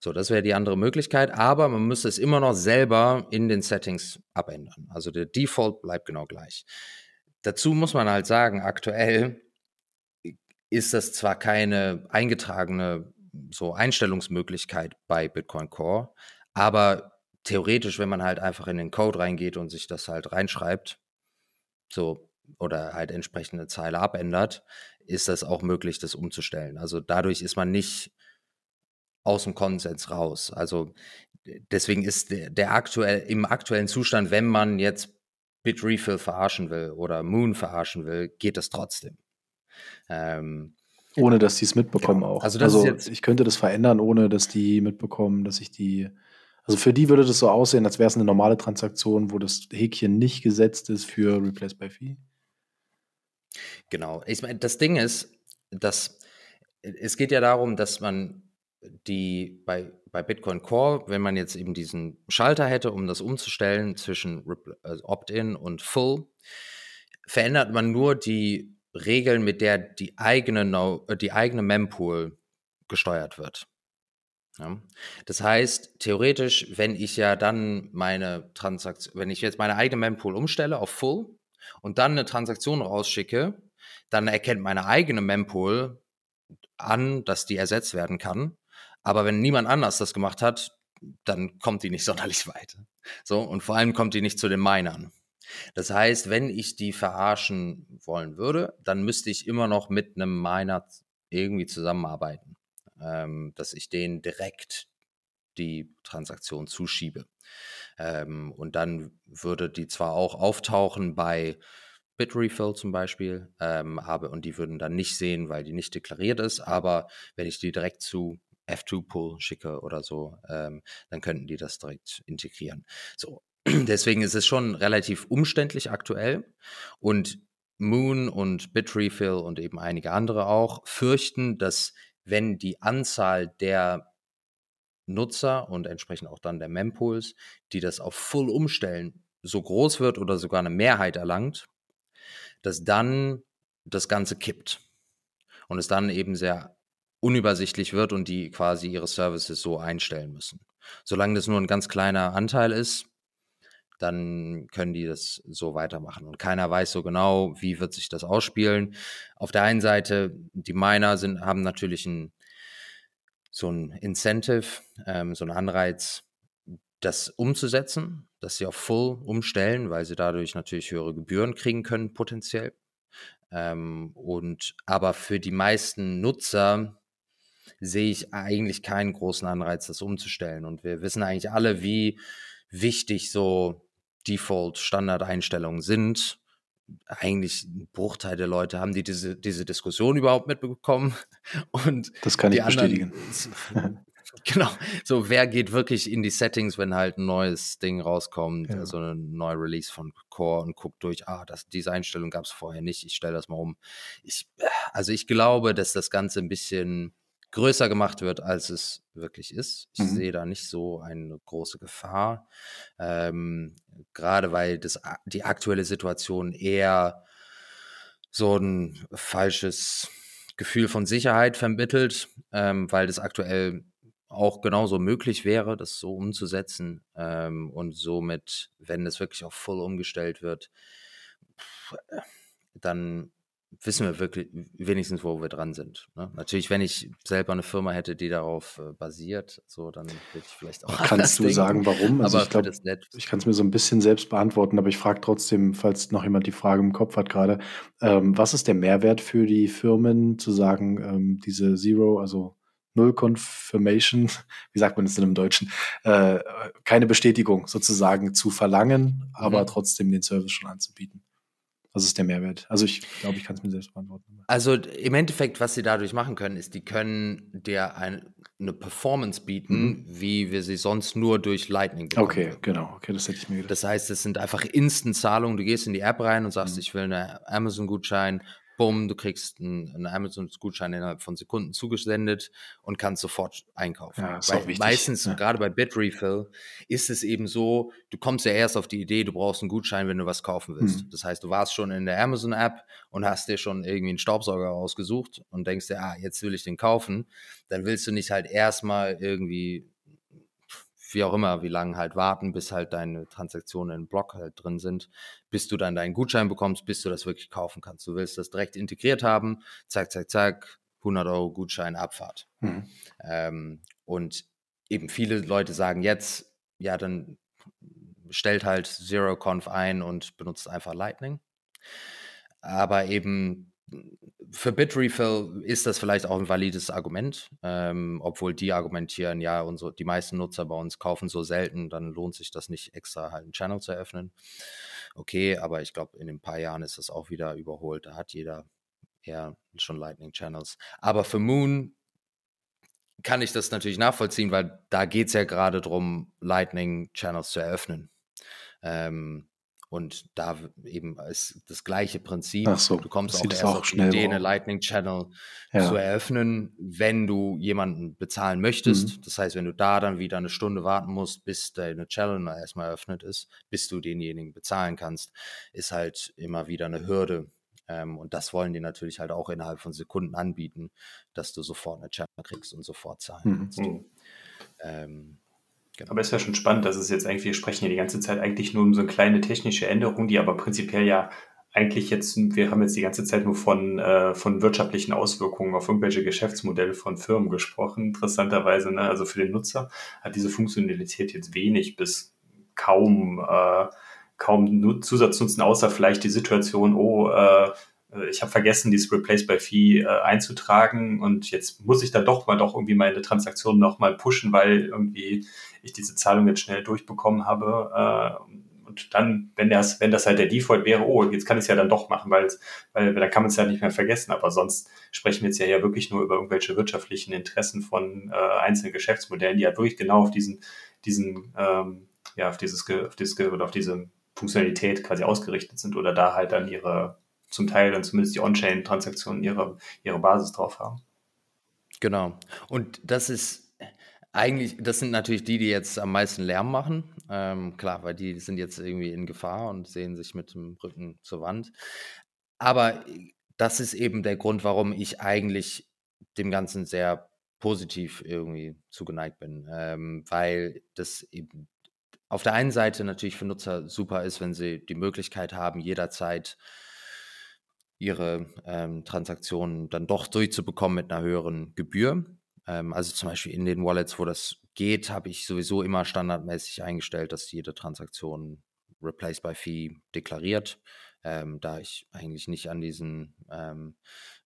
So, das wäre die andere Möglichkeit, aber man müsste es immer noch selber in den Settings abändern. Also der Default bleibt genau gleich. Dazu muss man halt sagen, aktuell ist das zwar keine eingetragene so Einstellungsmöglichkeit bei Bitcoin Core, aber theoretisch, wenn man halt einfach in den Code reingeht und sich das halt reinschreibt, so oder halt entsprechende Zeile abändert, ist das auch möglich, das umzustellen. Also dadurch ist man nicht aus dem Konsens raus. Also deswegen ist der, der aktuell im aktuellen Zustand, wenn man jetzt Bitrefill verarschen will oder Moon verarschen will, geht das trotzdem. Ähm, ohne dass die es mitbekommen genau. auch. Also, also ich könnte das verändern, ohne dass die mitbekommen, dass ich die. Also für die würde das so aussehen, als wäre es eine normale Transaktion, wo das Häkchen nicht gesetzt ist für Replace by Fee. Genau. Ich meine, das Ding ist, dass es geht ja darum, dass man die bei, bei Bitcoin Core, wenn man jetzt eben diesen Schalter hätte, um das umzustellen zwischen also Opt-in und Full, verändert man nur die Regeln, mit der die eigene, no äh, die eigene Mempool gesteuert wird. Ja. Das heißt, theoretisch, wenn ich ja dann meine Transaktion, wenn ich jetzt meine eigene Mempool umstelle auf Full und dann eine Transaktion rausschicke, dann erkennt meine eigene Mempool an, dass die ersetzt werden kann aber wenn niemand anders das gemacht hat, dann kommt die nicht sonderlich weit. So, und vor allem kommt die nicht zu den Minern. Das heißt, wenn ich die verarschen wollen würde, dann müsste ich immer noch mit einem Miner irgendwie zusammenarbeiten, ähm, dass ich denen direkt die Transaktion zuschiebe. Ähm, und dann würde die zwar auch auftauchen bei Bitrefill zum Beispiel, ähm, aber, und die würden dann nicht sehen, weil die nicht deklariert ist, aber wenn ich die direkt zu F2-Pull schicke oder so, ähm, dann könnten die das direkt integrieren. So, deswegen ist es schon relativ umständlich aktuell und Moon und Bitrefill und eben einige andere auch fürchten, dass wenn die Anzahl der Nutzer und entsprechend auch dann der Mempools, die das auf Full umstellen, so groß wird oder sogar eine Mehrheit erlangt, dass dann das Ganze kippt und es dann eben sehr unübersichtlich wird und die quasi ihre Services so einstellen müssen. Solange das nur ein ganz kleiner Anteil ist, dann können die das so weitermachen. Und keiner weiß so genau, wie wird sich das ausspielen. Auf der einen Seite, die Miner sind, haben natürlich ein, so ein Incentive, ähm, so ein Anreiz, das umzusetzen, dass sie auf Full umstellen, weil sie dadurch natürlich höhere Gebühren kriegen können, potenziell. Ähm, und aber für die meisten Nutzer sehe ich eigentlich keinen großen Anreiz, das umzustellen. Und wir wissen eigentlich alle, wie wichtig so Default-Standardeinstellungen sind. Eigentlich ein Bruchteil der Leute haben die diese, diese Diskussion überhaupt mitbekommen. Und das kann ich bestätigen. genau. So, wer geht wirklich in die Settings, wenn halt ein neues Ding rauskommt, ja. also ein neuer Release von Core und guckt durch, ah, das, diese Einstellung gab es vorher nicht, ich stelle das mal um. Ich, also ich glaube, dass das Ganze ein bisschen größer gemacht wird, als es wirklich ist. Ich mhm. sehe da nicht so eine große Gefahr, ähm, gerade weil das, die aktuelle Situation eher so ein falsches Gefühl von Sicherheit vermittelt, ähm, weil das aktuell auch genauso möglich wäre, das so umzusetzen ähm, und somit, wenn es wirklich auf Full umgestellt wird, dann wissen wir wirklich wenigstens, wo wir dran sind. Ne? Natürlich, wenn ich selber eine Firma hätte, die darauf äh, basiert, so dann würde ich vielleicht auch. Kannst du denken. sagen, warum? Also aber ich glaube, ich kann es mir so ein bisschen selbst beantworten, aber ich frage trotzdem, falls noch jemand die Frage im Kopf hat gerade, ähm, was ist der Mehrwert für die Firmen zu sagen, ähm, diese Zero, also Null Confirmation, wie sagt man das denn im Deutschen, äh, keine Bestätigung sozusagen zu verlangen, aber mhm. trotzdem den Service schon anzubieten? Was ist der Mehrwert? Also ich glaube, ich kann es mir selbst beantworten. Also im Endeffekt, was sie dadurch machen können, ist, die können dir ein, eine Performance bieten, mhm. wie wir sie sonst nur durch Lightning bekommen. Okay, genau. Okay, das hätte ich mir gedacht. Das heißt, es sind einfach Instant-Zahlungen. Du gehst in die App rein und sagst, mhm. ich will einen Amazon-Gutschein bumm, du kriegst einen, einen Amazon-Gutschein innerhalb von Sekunden zugesendet und kannst sofort einkaufen. Ja, ist Weil meistens, ja. gerade bei Bitrefill, ist es eben so, du kommst ja erst auf die Idee, du brauchst einen Gutschein, wenn du was kaufen willst. Hm. Das heißt, du warst schon in der Amazon-App und hast dir schon irgendwie einen Staubsauger rausgesucht und denkst dir, ah, jetzt will ich den kaufen. Dann willst du nicht halt erstmal irgendwie wie auch immer, wie lange halt warten, bis halt deine Transaktionen im Block halt drin sind, bis du dann deinen Gutschein bekommst, bis du das wirklich kaufen kannst. Du willst das direkt integriert haben, zack, zack, zack, 100 Euro Gutschein, Abfahrt. Mhm. Ähm, und eben viele Leute sagen jetzt, ja, dann stellt halt ZeroConf ein und benutzt einfach Lightning. Aber eben für Bitrefill ist das vielleicht auch ein valides Argument, ähm, obwohl die argumentieren, ja, unsere, die meisten Nutzer bei uns kaufen so selten, dann lohnt sich das nicht extra halt einen Channel zu eröffnen. Okay, aber ich glaube, in ein paar Jahren ist das auch wieder überholt. Da hat jeder eher schon Lightning Channels. Aber für Moon kann ich das natürlich nachvollziehen, weil da geht es ja gerade darum, Lightning Channels zu eröffnen. Ähm, und da eben ist das gleiche Prinzip. Ach so, du kommst auch erst auch auf die Idee, eine Lightning Channel ja. zu eröffnen, wenn du jemanden bezahlen möchtest. Mhm. Das heißt, wenn du da dann wieder eine Stunde warten musst, bis deine Channel erstmal eröffnet ist, bis du denjenigen bezahlen kannst, ist halt immer wieder eine Hürde. Ähm, und das wollen die natürlich halt auch innerhalb von Sekunden anbieten, dass du sofort eine Channel kriegst und sofort zahlen mhm. kannst. Mhm. Ähm, Genau. Aber es wäre schon spannend, dass es jetzt eigentlich, wir sprechen ja die ganze Zeit eigentlich nur um so eine kleine technische Änderung, die aber prinzipiell ja eigentlich jetzt, wir haben jetzt die ganze Zeit nur von, äh, von wirtschaftlichen Auswirkungen auf irgendwelche Geschäftsmodelle von Firmen gesprochen. Interessanterweise, ne? also für den Nutzer hat diese Funktionalität jetzt wenig bis kaum, äh, kaum Zusatznutzen, außer vielleicht die Situation, oh, äh, ich habe vergessen, dieses Replace by Fee äh, einzutragen und jetzt muss ich dann doch mal doch irgendwie meine Transaktion noch mal pushen, weil irgendwie ich diese Zahlung jetzt schnell durchbekommen habe. Äh, und dann, wenn das, wenn das halt der Default wäre, oh, jetzt kann ich es ja dann doch machen, weil, weil dann kann man es ja nicht mehr vergessen. Aber sonst sprechen wir jetzt ja, ja wirklich nur über irgendwelche wirtschaftlichen Interessen von äh, einzelnen Geschäftsmodellen, die ja wirklich genau auf diesen, diesen, ähm, ja, auf dieses, auf dieses oder auf diese Funktionalität quasi ausgerichtet sind oder da halt dann ihre zum Teil dann zumindest die On-Chain-Transaktionen ihre, ihre Basis drauf haben. Genau. Und das ist eigentlich, das sind natürlich die, die jetzt am meisten Lärm machen. Ähm, klar, weil die sind jetzt irgendwie in Gefahr und sehen sich mit dem Rücken zur Wand. Aber das ist eben der Grund, warum ich eigentlich dem Ganzen sehr positiv irgendwie zugeneigt bin, ähm, weil das eben auf der einen Seite natürlich für Nutzer super ist, wenn sie die Möglichkeit haben, jederzeit ihre ähm, Transaktionen dann doch durchzubekommen mit einer höheren Gebühr. Ähm, also zum Beispiel in den Wallets, wo das geht, habe ich sowieso immer standardmäßig eingestellt, dass jede Transaktion Replace by Fee deklariert, ähm, da ich eigentlich nicht an diesen ähm,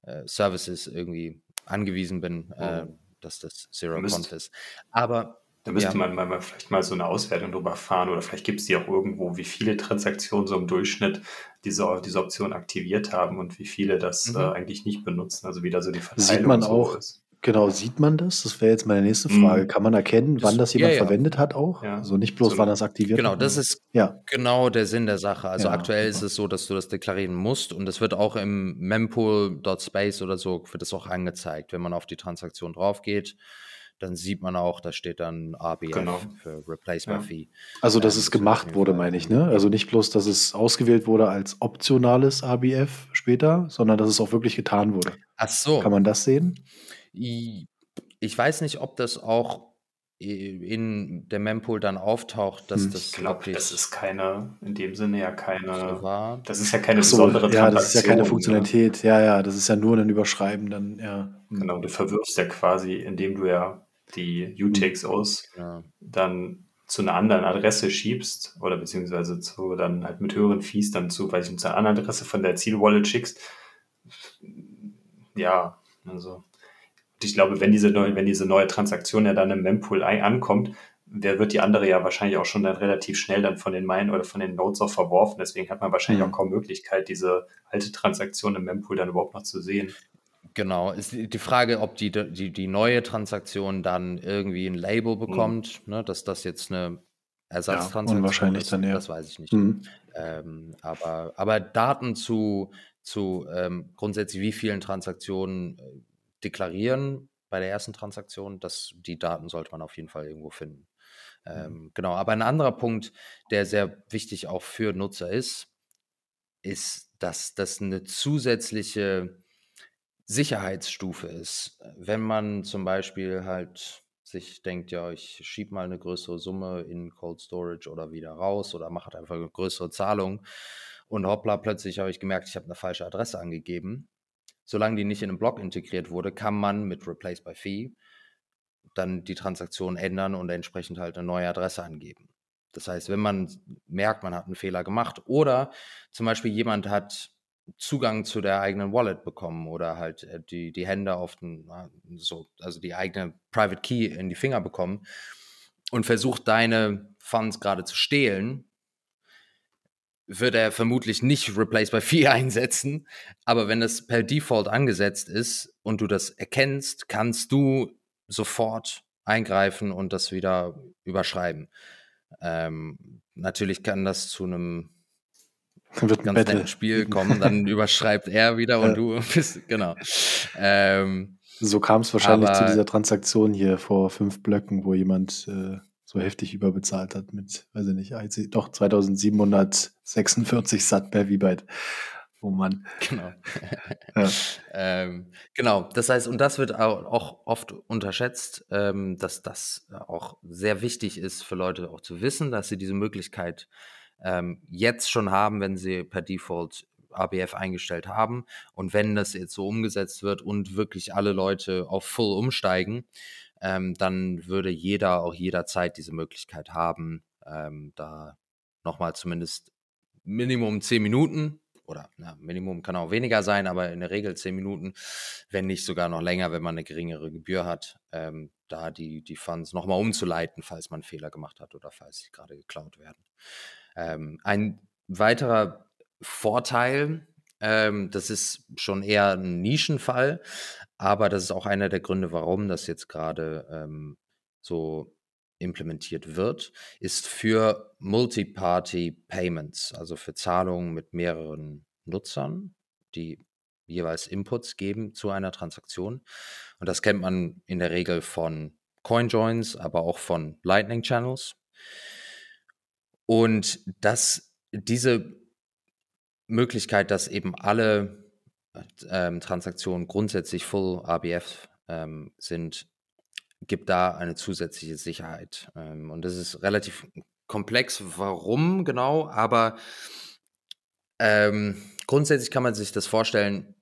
äh, Services irgendwie angewiesen bin, oh. äh, dass das Zero Conf ist. Aber da müsste ja. man mal, vielleicht mal so eine Auswertung drüber fahren oder vielleicht gibt es die auch irgendwo, wie viele Transaktionen so im Durchschnitt diese, diese Option aktiviert haben und wie viele das mhm. äh, eigentlich nicht benutzen. Also wie da so die Verteilung Sieht man auch, ist. Genau, sieht man das? Das wäre jetzt meine nächste. Frage. Mhm. Kann man erkennen, das, wann das jemand ja, ja. verwendet hat auch? Ja. Also nicht bloß, so, wann das aktiviert Genau, das ist genau der Sinn der Sache. Also aktuell ist es so, dass du das deklarieren musst und es wird auch im mempool.space oder so, wird das auch angezeigt, wenn man auf die Transaktion drauf geht dann sieht man auch, da steht dann ABF genau. für Replacement ja. Fee. Also, dass ähm, es gemacht wurde, meine ich, ne? Also nicht bloß, dass es ausgewählt wurde als optionales ABF später, sondern dass es auch wirklich getan wurde. Ach so. Kann man das sehen? Ich weiß nicht, ob das auch in der Mempool dann auftaucht, dass hm. das ich glaube, das ist keine, in dem Sinne ja keine, so das ist ja keine so, besondere Ja, das ist ja keine ne? Funktionalität, ja, ja, das ist ja nur ein Überschreiben dann, ja. Hm. Genau, du verwirfst ja quasi, indem du ja die UTXOs ja. dann zu einer anderen Adresse schiebst oder beziehungsweise zu dann halt mit höheren Fees dann zu, weil ich zu einer anderen Adresse von der Zielwallet schickst. Ja, also ich glaube, wenn diese neue, wenn diese neue Transaktion ja dann im Mempool ankommt, wer wird die andere ja wahrscheinlich auch schon dann relativ schnell dann von den Minen oder von den Nodes auch verworfen. Deswegen hat man wahrscheinlich mhm. auch kaum Möglichkeit, diese alte Transaktion im Mempool dann überhaupt noch zu sehen. Genau, ist die Frage, ob die, die, die neue Transaktion dann irgendwie ein Label mhm. bekommt, mhm. ne, dass das jetzt eine Ersatztransaktion ja, wahrscheinlich ist, dann, ja. das weiß ich nicht. Mhm. Ähm, aber, aber Daten zu, zu ähm, grundsätzlich wie vielen Transaktionen äh, deklarieren bei der ersten Transaktion, das, die Daten sollte man auf jeden Fall irgendwo finden. Mhm. Ähm, genau, aber ein anderer Punkt, der sehr wichtig auch für Nutzer ist, ist, dass das eine zusätzliche Sicherheitsstufe ist. Wenn man zum Beispiel halt sich denkt, ja, ich schiebe mal eine größere Summe in Cold Storage oder wieder raus oder mache halt einfach eine größere Zahlung. Und hoppla, plötzlich habe ich gemerkt, ich habe eine falsche Adresse angegeben. Solange die nicht in einen Block integriert wurde, kann man mit Replace by Fee dann die Transaktion ändern und entsprechend halt eine neue Adresse angeben. Das heißt, wenn man merkt, man hat einen Fehler gemacht oder zum Beispiel jemand hat Zugang zu der eigenen Wallet bekommen oder halt äh, die, die Hände auf den, so, also die eigene Private Key in die Finger bekommen und versucht deine Funds gerade zu stehlen, wird er vermutlich nicht Replace by Fee einsetzen. Aber wenn das per Default angesetzt ist und du das erkennst, kannst du sofort eingreifen und das wieder überschreiben. Ähm, natürlich kann das zu einem wird ganz netten Spiel kommen, dann überschreibt er wieder und du bist, genau. Ähm, so kam es wahrscheinlich aber, zu dieser Transaktion hier vor fünf Blöcken, wo jemand äh, so heftig überbezahlt hat mit, weiß ich nicht, doch 2746 Sat per V-Byte. Oh Mann. Genau. ja. ähm, genau, das heißt, und das wird auch oft unterschätzt, ähm, dass das auch sehr wichtig ist für Leute auch zu wissen, dass sie diese Möglichkeit ähm, jetzt schon haben, wenn sie per Default ABF eingestellt haben. Und wenn das jetzt so umgesetzt wird und wirklich alle Leute auf Full umsteigen, ähm, dann würde jeder auch jederzeit diese Möglichkeit haben, ähm, da nochmal zumindest Minimum 10 Minuten oder na, Minimum kann auch weniger sein, aber in der Regel zehn Minuten, wenn nicht sogar noch länger, wenn man eine geringere Gebühr hat, ähm, da die, die Funds nochmal umzuleiten, falls man Fehler gemacht hat oder falls sie gerade geklaut werden. Ähm, ein weiterer Vorteil, ähm, das ist schon eher ein Nischenfall, aber das ist auch einer der Gründe, warum das jetzt gerade ähm, so implementiert wird, ist für Multi-Party Payments, also für Zahlungen mit mehreren Nutzern, die jeweils Inputs geben zu einer Transaktion. Und das kennt man in der Regel von CoinJoins, aber auch von Lightning Channels. Und dass diese Möglichkeit, dass eben alle ähm, Transaktionen grundsätzlich Full ABF ähm, sind, gibt da eine zusätzliche Sicherheit. Ähm, und das ist relativ komplex, warum genau, aber ähm, grundsätzlich kann man sich das vorstellen,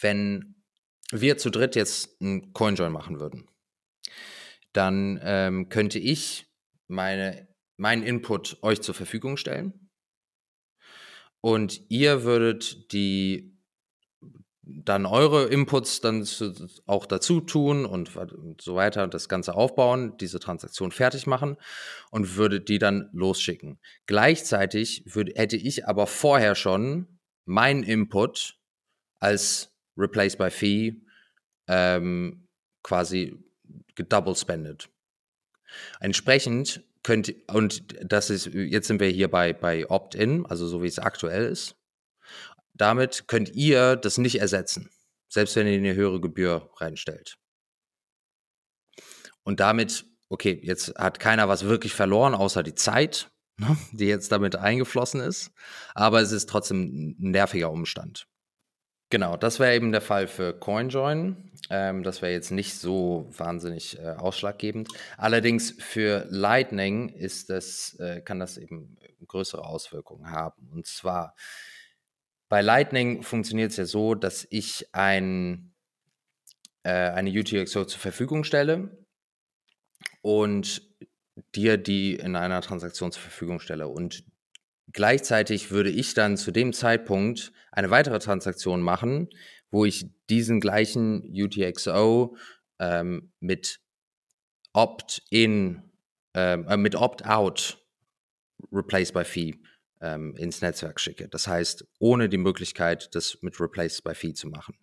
wenn wir zu dritt jetzt einen CoinJoin machen würden, dann ähm, könnte ich meine, meinen Input euch zur Verfügung stellen und ihr würdet die dann eure Inputs dann auch dazu tun und, so weiter, das Ganze aufbauen, diese Transaktion fertig machen und würde die dann losschicken. Gleichzeitig würde, hätte ich aber vorher schon meinen Input als Replace by Fee ähm, quasi gedouble spendet. Entsprechend könnt, und das ist, jetzt sind wir hier bei, bei Opt-in, also so wie es aktuell ist damit könnt ihr das nicht ersetzen, selbst wenn ihr eine höhere Gebühr reinstellt. Und damit, okay, jetzt hat keiner was wirklich verloren, außer die Zeit, ne, die jetzt damit eingeflossen ist. Aber es ist trotzdem ein nerviger Umstand. Genau, das wäre eben der Fall für CoinJoin. Ähm, das wäre jetzt nicht so wahnsinnig äh, ausschlaggebend. Allerdings für Lightning ist das, äh, kann das eben größere Auswirkungen haben. Und zwar bei Lightning funktioniert es ja so, dass ich ein, äh, eine UTXO zur Verfügung stelle und dir die in einer Transaktion zur Verfügung stelle. Und gleichzeitig würde ich dann zu dem Zeitpunkt eine weitere Transaktion machen, wo ich diesen gleichen UTXO ähm, mit Opt-in, ähm, äh, mit Opt-out Replace by Fee ähm, ins Netzwerk schicke. Das heißt, ohne die Möglichkeit, das mit Replace by Fee zu machen.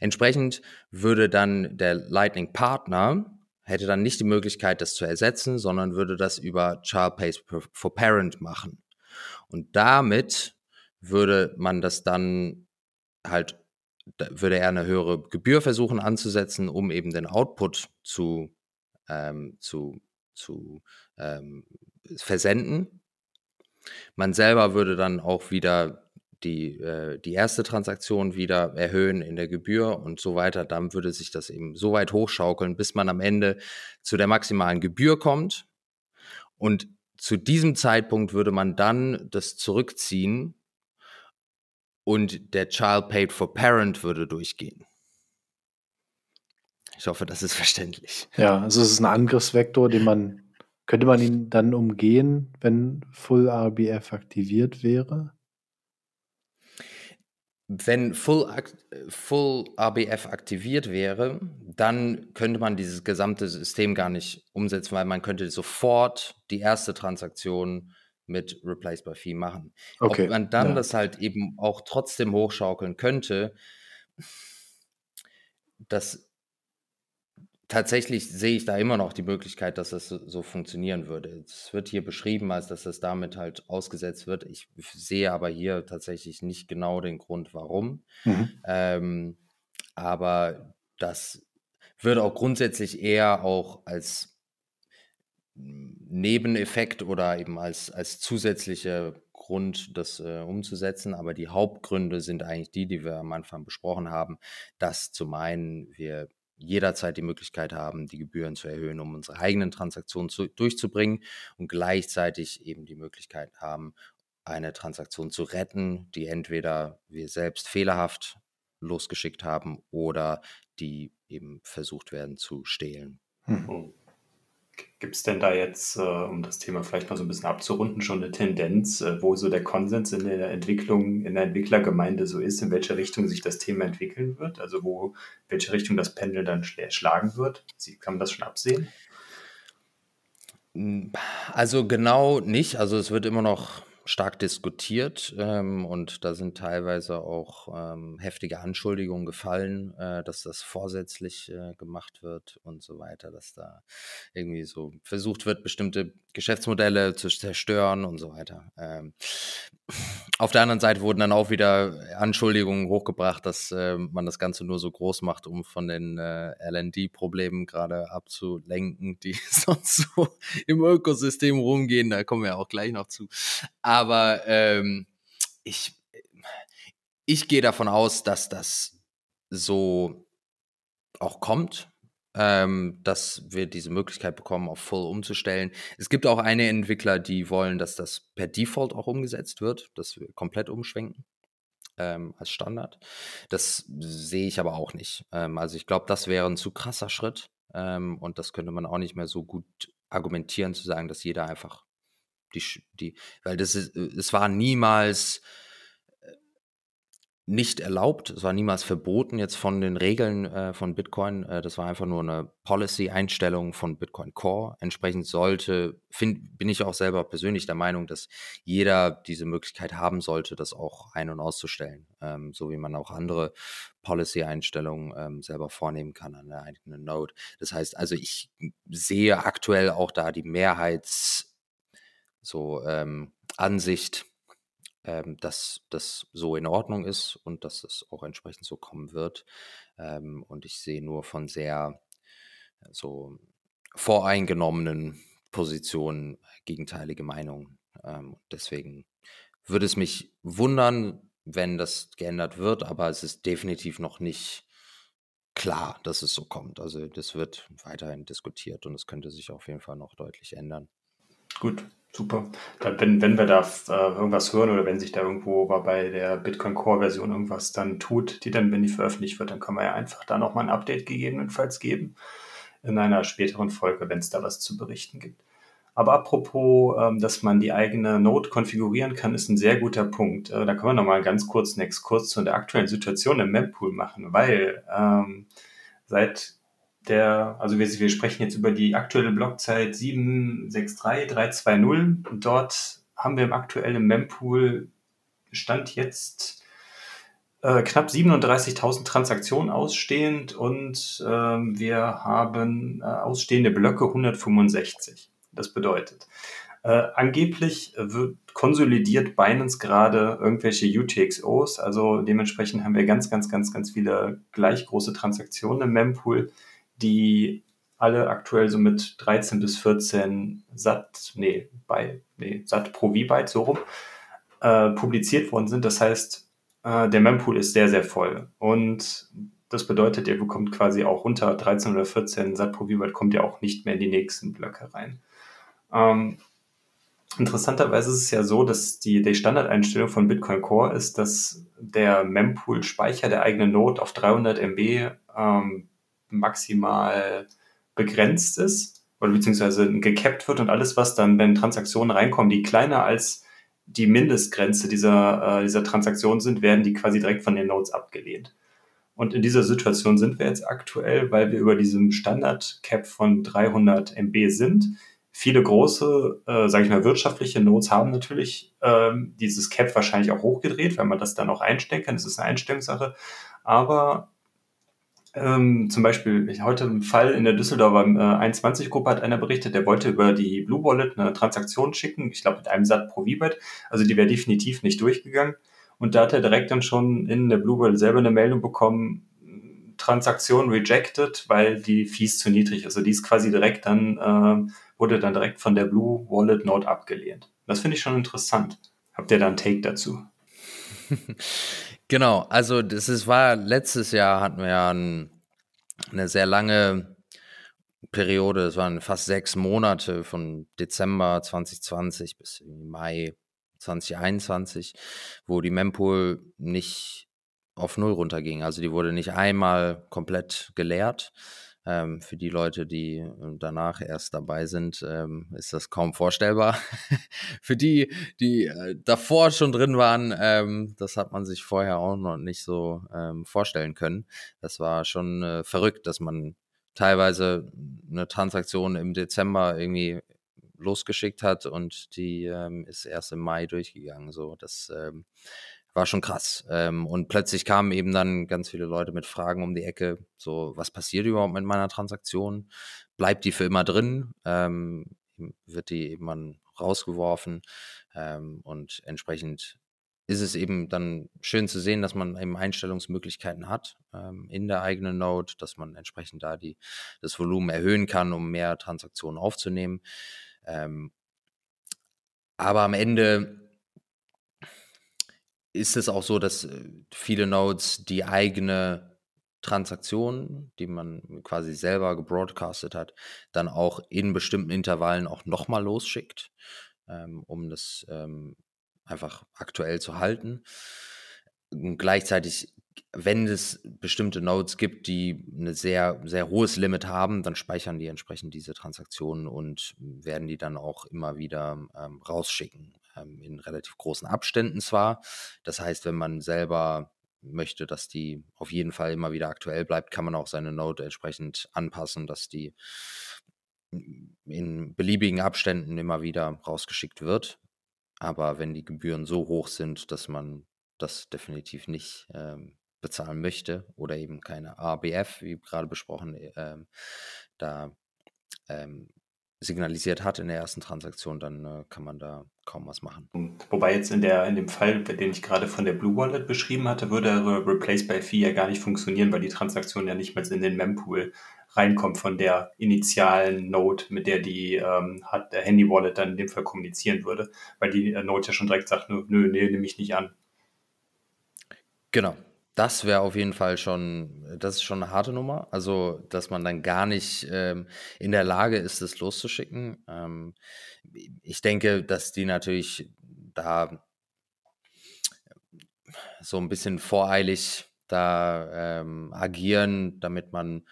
Entsprechend würde dann der Lightning Partner hätte dann nicht die Möglichkeit, das zu ersetzen, sondern würde das über Child Pays for Parent machen. Und damit würde man das dann halt, würde er eine höhere Gebühr versuchen anzusetzen, um eben den Output zu, ähm, zu, zu ähm, versenden man selber würde dann auch wieder die, äh, die erste Transaktion wieder erhöhen in der Gebühr und so weiter. Dann würde sich das eben so weit hochschaukeln, bis man am Ende zu der maximalen Gebühr kommt. Und zu diesem Zeitpunkt würde man dann das zurückziehen und der Child Paid for Parent würde durchgehen. Ich hoffe, das ist verständlich. Ja, also es ist ein Angriffsvektor, den man, könnte man ihn dann umgehen, wenn Full RBF aktiviert wäre? Wenn Full, Full RBF aktiviert wäre, dann könnte man dieses gesamte System gar nicht umsetzen, weil man könnte sofort die erste Transaktion mit Replace by Fee machen. Okay. Ob man dann ja. das halt eben auch trotzdem hochschaukeln könnte, das tatsächlich sehe ich da immer noch die Möglichkeit, dass das so, funktionieren würde. Es wird hier beschrieben, als dass das damit halt ausgesetzt wird. Ich sehe aber hier tatsächlich nicht genau den Grund, warum. Mhm. Ähm, aber das würde auch grundsätzlich eher auch als Nebeneffekt oder eben als, als zusätzlicher Grund, das äh, umzusetzen. Aber die Hauptgründe sind eigentlich die, die wir am Anfang besprochen haben, dass zum einen wir jederzeit die Möglichkeit haben, die Gebühren zu erhöhen, um unsere eigenen Transaktionen zu, durchzubringen und gleichzeitig eben die Möglichkeit haben, eine Transaktion zu retten, die entweder wir selbst fehlerhaft losgeschickt haben oder die eben versucht werden zu stehlen. Hm. Gibt es denn da jetzt, äh, um das Thema vielleicht mal so ein bisschen abzurunden, schon eine Tendenz, äh, wo so der Konsens in der Entwicklung, in der Entwicklergemeinde so ist, in welche Richtung sich das Thema entwickeln wird? Also wo, welche Richtung das Pendel dann schlagen wird? Sie, kann man das schon absehen? Hm, also genau nicht. Also es wird immer noch stark diskutiert ähm, und da sind teilweise auch ähm, heftige Anschuldigungen gefallen, äh, dass das vorsätzlich äh, gemacht wird und so weiter, dass da irgendwie so versucht wird, bestimmte Geschäftsmodelle zu zerstören und so weiter. Ähm, auf der anderen Seite wurden dann auch wieder Anschuldigungen hochgebracht, dass äh, man das Ganze nur so groß macht, um von den äh, LND-Problemen gerade abzulenken, die sonst so im Ökosystem rumgehen. Da kommen wir auch gleich noch zu. Aber ähm, ich, ich gehe davon aus, dass das so auch kommt ähm, dass wir diese Möglichkeit bekommen, auf Full umzustellen. Es gibt auch einige Entwickler, die wollen, dass das per Default auch umgesetzt wird, dass wir komplett umschwenken ähm, als Standard. Das sehe ich aber auch nicht. Ähm, also ich glaube, das wäre ein zu krasser Schritt ähm, und das könnte man auch nicht mehr so gut argumentieren, zu sagen, dass jeder einfach die, die weil das ist, es war niemals nicht erlaubt, es war niemals verboten jetzt von den Regeln äh, von Bitcoin. Äh, das war einfach nur eine Policy-Einstellung von Bitcoin Core. Entsprechend sollte, find, bin ich auch selber persönlich der Meinung, dass jeder diese Möglichkeit haben sollte, das auch ein- und auszustellen. Ähm, so wie man auch andere Policy-Einstellungen ähm, selber vornehmen kann an der eigenen Node. Das heißt also, ich sehe aktuell auch da die Mehrheits- so ähm, ähm, dass das so in Ordnung ist und dass es auch entsprechend so kommen wird. Ähm, und ich sehe nur von sehr äh, so voreingenommenen Positionen gegenteilige Meinungen. Ähm, deswegen würde es mich wundern, wenn das geändert wird, aber es ist definitiv noch nicht klar, dass es so kommt. Also das wird weiterhin diskutiert und es könnte sich auf jeden Fall noch deutlich ändern. Gut, super. Dann, wenn, wenn wir da äh, irgendwas hören oder wenn sich da irgendwo bei der Bitcoin Core Version irgendwas dann tut, die dann, wenn die veröffentlicht wird, dann kann man ja einfach da nochmal ein Update gegebenenfalls geben in einer späteren Folge, wenn es da was zu berichten gibt. Aber apropos, ähm, dass man die eigene Node konfigurieren kann, ist ein sehr guter Punkt. Äh, da können wir nochmal ganz kurz einen Exkurs zu der aktuellen Situation im Mempool machen, weil ähm, seit der, also wir, wir sprechen jetzt über die aktuelle Blockzeit 763320 und dort haben wir im aktuellen Mempool Stand jetzt äh, knapp 37.000 Transaktionen ausstehend und äh, wir haben äh, ausstehende Blöcke 165. Das bedeutet, äh, angeblich wird konsolidiert Binance gerade irgendwelche UTXOs, also dementsprechend haben wir ganz, ganz, ganz, ganz viele gleich große Transaktionen im Mempool die alle aktuell so mit 13 bis 14 Sat, nee, bei, nee, Sat pro V-Byte so rum äh, publiziert worden sind. Das heißt, äh, der Mempool ist sehr, sehr voll. Und das bedeutet, ihr bekommt quasi auch unter 13 oder 14 Sat pro Vivat kommt ihr auch nicht mehr in die nächsten Blöcke rein. Ähm, interessanterweise ist es ja so, dass die, die Standardeinstellung von Bitcoin Core ist, dass der Mempool-Speicher der eigenen Node auf 300 MB ähm, maximal begrenzt ist oder beziehungsweise gekappt wird und alles, was dann, wenn Transaktionen reinkommen, die kleiner als die Mindestgrenze dieser, äh, dieser Transaktion sind, werden die quasi direkt von den Nodes abgelehnt. Und in dieser Situation sind wir jetzt aktuell, weil wir über diesem Standard-Cap von 300 MB sind. Viele große, äh, sage ich mal, wirtschaftliche Nodes haben natürlich ähm, dieses Cap wahrscheinlich auch hochgedreht, weil man das dann auch einstellen kann. Das ist eine Einstellungssache. Aber ähm, zum Beispiel heute im Fall in der Düsseldorfer äh, 21-Gruppe hat einer berichtet, der wollte über die Blue Wallet eine Transaktion schicken, ich glaube mit einem Sat pro VBIT, also die wäre definitiv nicht durchgegangen. Und da hat er direkt dann schon in der Blue Wallet selber eine Meldung bekommen, Transaktion rejected, weil die Fees zu niedrig ist. Also die ist quasi direkt dann, äh, wurde dann direkt von der Blue Wallet Node abgelehnt. Das finde ich schon interessant. Habt ihr da einen Take dazu? genau, also das ist, war letztes Jahr hatten wir ja ein, eine sehr lange Periode, es waren fast sechs Monate von Dezember 2020 bis Mai 2021, wo die Mempool nicht auf Null runterging. Also die wurde nicht einmal komplett geleert. Ähm, für die Leute, die äh, danach erst dabei sind, ähm, ist das kaum vorstellbar. für die, die äh, davor schon drin waren, ähm, das hat man sich vorher auch noch nicht so ähm, vorstellen können. Das war schon äh, verrückt, dass man teilweise eine Transaktion im Dezember irgendwie losgeschickt hat und die ähm, ist erst im Mai durchgegangen. So, das ähm, war schon krass. Ähm, und plötzlich kamen eben dann ganz viele Leute mit Fragen um die Ecke. So, was passiert überhaupt mit meiner Transaktion? Bleibt die für immer drin? Ähm, wird die eben rausgeworfen? Ähm, und entsprechend ist es eben dann schön zu sehen, dass man eben Einstellungsmöglichkeiten hat ähm, in der eigenen Node, dass man entsprechend da die, das Volumen erhöhen kann, um mehr Transaktionen aufzunehmen. Ähm, aber am Ende ist es auch so, dass äh, viele Nodes die eigene Transaktion, die man quasi selber gebroadcastet hat, dann auch in bestimmten Intervallen auch nochmal losschickt, ähm, um das ähm, einfach aktuell zu halten. Und gleichzeitig wenn es bestimmte Nodes gibt, die ein sehr, sehr hohes Limit haben, dann speichern die entsprechend diese Transaktionen und werden die dann auch immer wieder ähm, rausschicken. Ähm, in relativ großen Abständen zwar. Das heißt, wenn man selber möchte, dass die auf jeden Fall immer wieder aktuell bleibt, kann man auch seine Node entsprechend anpassen, dass die in beliebigen Abständen immer wieder rausgeschickt wird. Aber wenn die Gebühren so hoch sind, dass man das definitiv nicht ähm, bezahlen möchte oder eben keine ABF, wie gerade besprochen, ähm, da ähm, signalisiert hat in der ersten Transaktion, dann äh, kann man da kaum was machen. Wobei jetzt in, der, in dem Fall, den ich gerade von der Blue Wallet beschrieben hatte, würde Replace by Fee ja gar nicht funktionieren, weil die Transaktion ja nicht mal in den Mempool reinkommt von der initialen Node, mit der die ähm, hat, der Handy Wallet dann in dem Fall kommunizieren würde, weil die äh, Node ja schon direkt sagt, nö, nö nee, nehme ich nicht an. Genau, das wäre auf jeden Fall schon, das ist schon eine harte Nummer. Also, dass man dann gar nicht ähm, in der Lage ist, es loszuschicken. Ähm, ich denke, dass die natürlich da so ein bisschen voreilig da ähm, agieren, damit man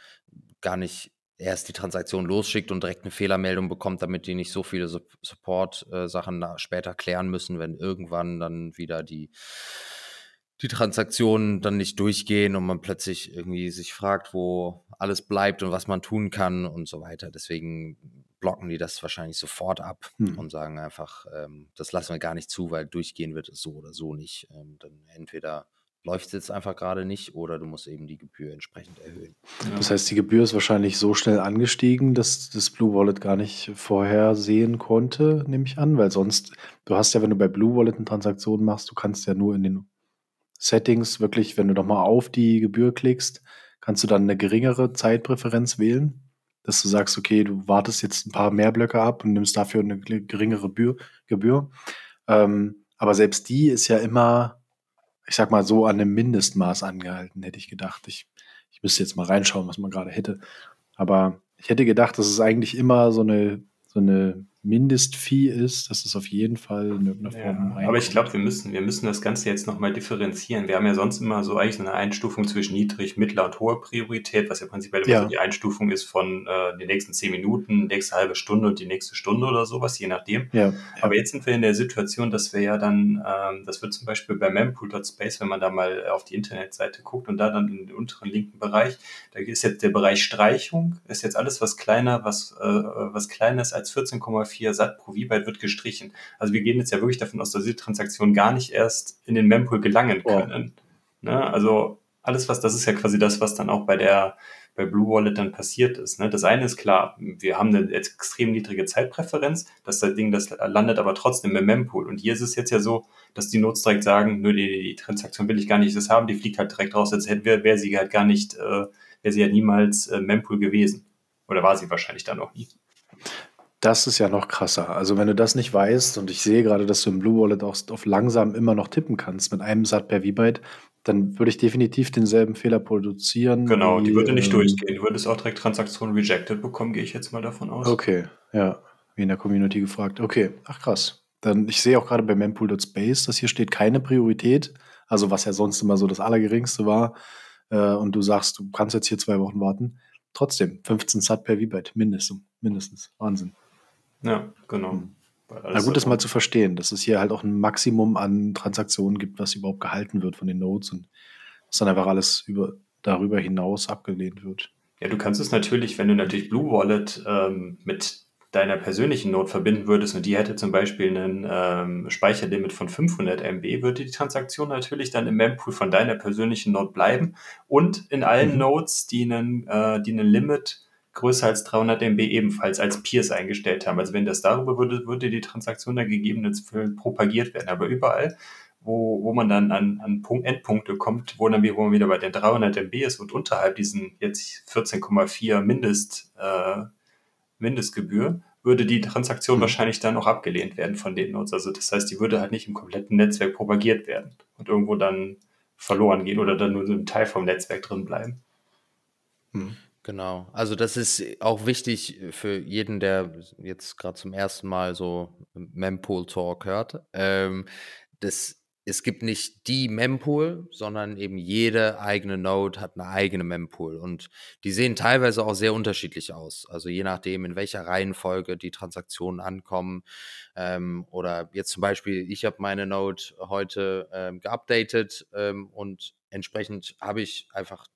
gar nicht erst die Transaktion losschickt und direkt eine Fehlermeldung bekommt, damit die nicht so viele Support-Sachen äh, später klären müssen, wenn irgendwann dann wieder die die Transaktionen dann nicht durchgehen und man plötzlich irgendwie sich fragt, wo alles bleibt und was man tun kann und so weiter. Deswegen blocken die das wahrscheinlich sofort ab hm. und sagen einfach, ähm, das lassen wir gar nicht zu, weil durchgehen wird es so oder so nicht. Ähm, dann entweder läuft es jetzt einfach gerade nicht oder du musst eben die Gebühr entsprechend erhöhen. Das heißt, die Gebühr ist wahrscheinlich so schnell angestiegen, dass das Blue Wallet gar nicht vorher sehen konnte, nehme ich an, weil sonst, du hast ja, wenn du bei Blue Wallet eine Transaktion machst, du kannst ja nur in den Settings wirklich, wenn du nochmal auf die Gebühr klickst, kannst du dann eine geringere Zeitpräferenz wählen, dass du sagst, okay, du wartest jetzt ein paar mehr Blöcke ab und nimmst dafür eine geringere Gebühr. Gebühr. Ähm, Aber selbst die ist ja immer, ich sag mal, so an einem Mindestmaß angehalten, hätte ich gedacht. Ich, ich müsste jetzt mal reinschauen, was man gerade hätte. Aber ich hätte gedacht, dass es eigentlich immer so eine, so eine Mindestfee ist, dass es auf jeden Fall in irgendeiner Form ja, Aber ich glaube, wir müssen, wir müssen das Ganze jetzt nochmal differenzieren. Wir haben ja sonst immer so eigentlich eine Einstufung zwischen niedrig, mittler und hoher Priorität, was ja prinzipiell ja. So die Einstufung ist von äh, den nächsten zehn Minuten, nächste halbe Stunde und die nächste Stunde oder sowas, je nachdem. Ja. Aber jetzt sind wir in der Situation, dass wir ja dann, ähm, das wird zum Beispiel bei mempool.space, wenn man da mal auf die Internetseite guckt und da dann in den unteren linken Bereich, da ist jetzt der Bereich Streichung, ist jetzt alles, was kleiner, was, äh, was kleiner ist als 14,4 4 Sat pro V-Byte wird gestrichen. Also wir gehen jetzt ja wirklich davon aus, dass diese Transaktionen gar nicht erst in den Mempool gelangen können. Oh. Ne? Also alles, was, das ist ja quasi das, was dann auch bei der bei Blue Wallet dann passiert ist. Ne? Das eine ist klar, wir haben eine extrem niedrige Zeitpräferenz, dass das Ding, das landet aber trotzdem im Mempool. Und hier ist es jetzt ja so, dass die Notes direkt sagen, nö, die, die Transaktion will ich gar nicht das haben, die fliegt halt direkt raus, als wäre wär sie halt gar nicht, äh, wäre sie ja niemals äh, Mempool gewesen. Oder war sie wahrscheinlich dann noch nie. Das ist ja noch krasser. Also, wenn du das nicht weißt und ich sehe gerade, dass du im Blue Wallet auch auf langsam immer noch tippen kannst mit einem Sat per V-Byte, dann würde ich definitiv denselben Fehler produzieren. Genau, die würde nicht ähm, durchgehen. Du würdest auch direkt Transaktionen rejected bekommen, gehe ich jetzt mal davon aus. Okay, ja, wie in der Community gefragt. Okay, ach krass. Dann, ich sehe auch gerade bei mempool.space, dass hier steht keine Priorität, also was ja sonst immer so das Allergeringste war. Äh, und du sagst, du kannst jetzt hier zwei Wochen warten. Trotzdem, 15 Sat per V-Byte, mindestens. mindestens. Wahnsinn. Ja, genau. Hm. Na gut, das mal zu verstehen, dass es hier halt auch ein Maximum an Transaktionen gibt, was überhaupt gehalten wird von den Nodes und dass dann einfach alles über, darüber hinaus abgelehnt wird. Ja, du kannst es natürlich, wenn du natürlich Blue Wallet ähm, mit deiner persönlichen Node verbinden würdest und die hätte zum Beispiel einen ähm, Speicherlimit von 500 MB, würde die Transaktion natürlich dann im Mempool von deiner persönlichen Node bleiben und in allen mhm. Nodes, die einen, äh, die einen Limit größer als 300 MB ebenfalls als Peers eingestellt haben. Also wenn das darüber würde, würde die Transaktion dann gegebenenfalls propagiert werden. Aber überall, wo, wo man dann an, an Punkt, Endpunkte kommt, wo, dann, wo man wieder bei den 300 MB ist und unterhalb diesen jetzt 14,4 Mindest, äh, Mindestgebühr, würde die Transaktion mhm. wahrscheinlich dann auch abgelehnt werden von den Nodes. Also das heißt, die würde halt nicht im kompletten Netzwerk propagiert werden und irgendwo dann verloren gehen oder dann nur so ein Teil vom Netzwerk drin bleiben. Mhm. Genau. Also das ist auch wichtig für jeden, der jetzt gerade zum ersten Mal so Mempool Talk hört. Ähm, das, es gibt nicht die Mempool, sondern eben jede eigene Node hat eine eigene Mempool und die sehen teilweise auch sehr unterschiedlich aus. Also je nachdem, in welcher Reihenfolge die Transaktionen ankommen. Ähm, oder jetzt zum Beispiel, ich habe meine Node heute ähm, geupdatet ähm, und entsprechend habe ich einfach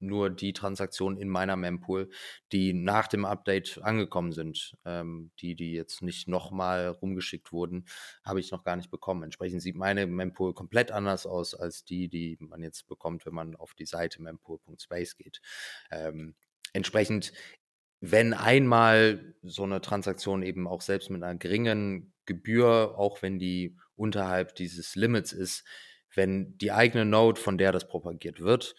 nur die Transaktionen in meiner Mempool, die nach dem Update angekommen sind. Ähm, die, die jetzt nicht nochmal rumgeschickt wurden, habe ich noch gar nicht bekommen. Entsprechend sieht meine Mempool komplett anders aus als die, die man jetzt bekommt, wenn man auf die Seite mempool.space geht. Ähm, entsprechend, wenn einmal so eine Transaktion eben auch selbst mit einer geringen Gebühr, auch wenn die unterhalb dieses Limits ist, wenn die eigene Node, von der das propagiert wird,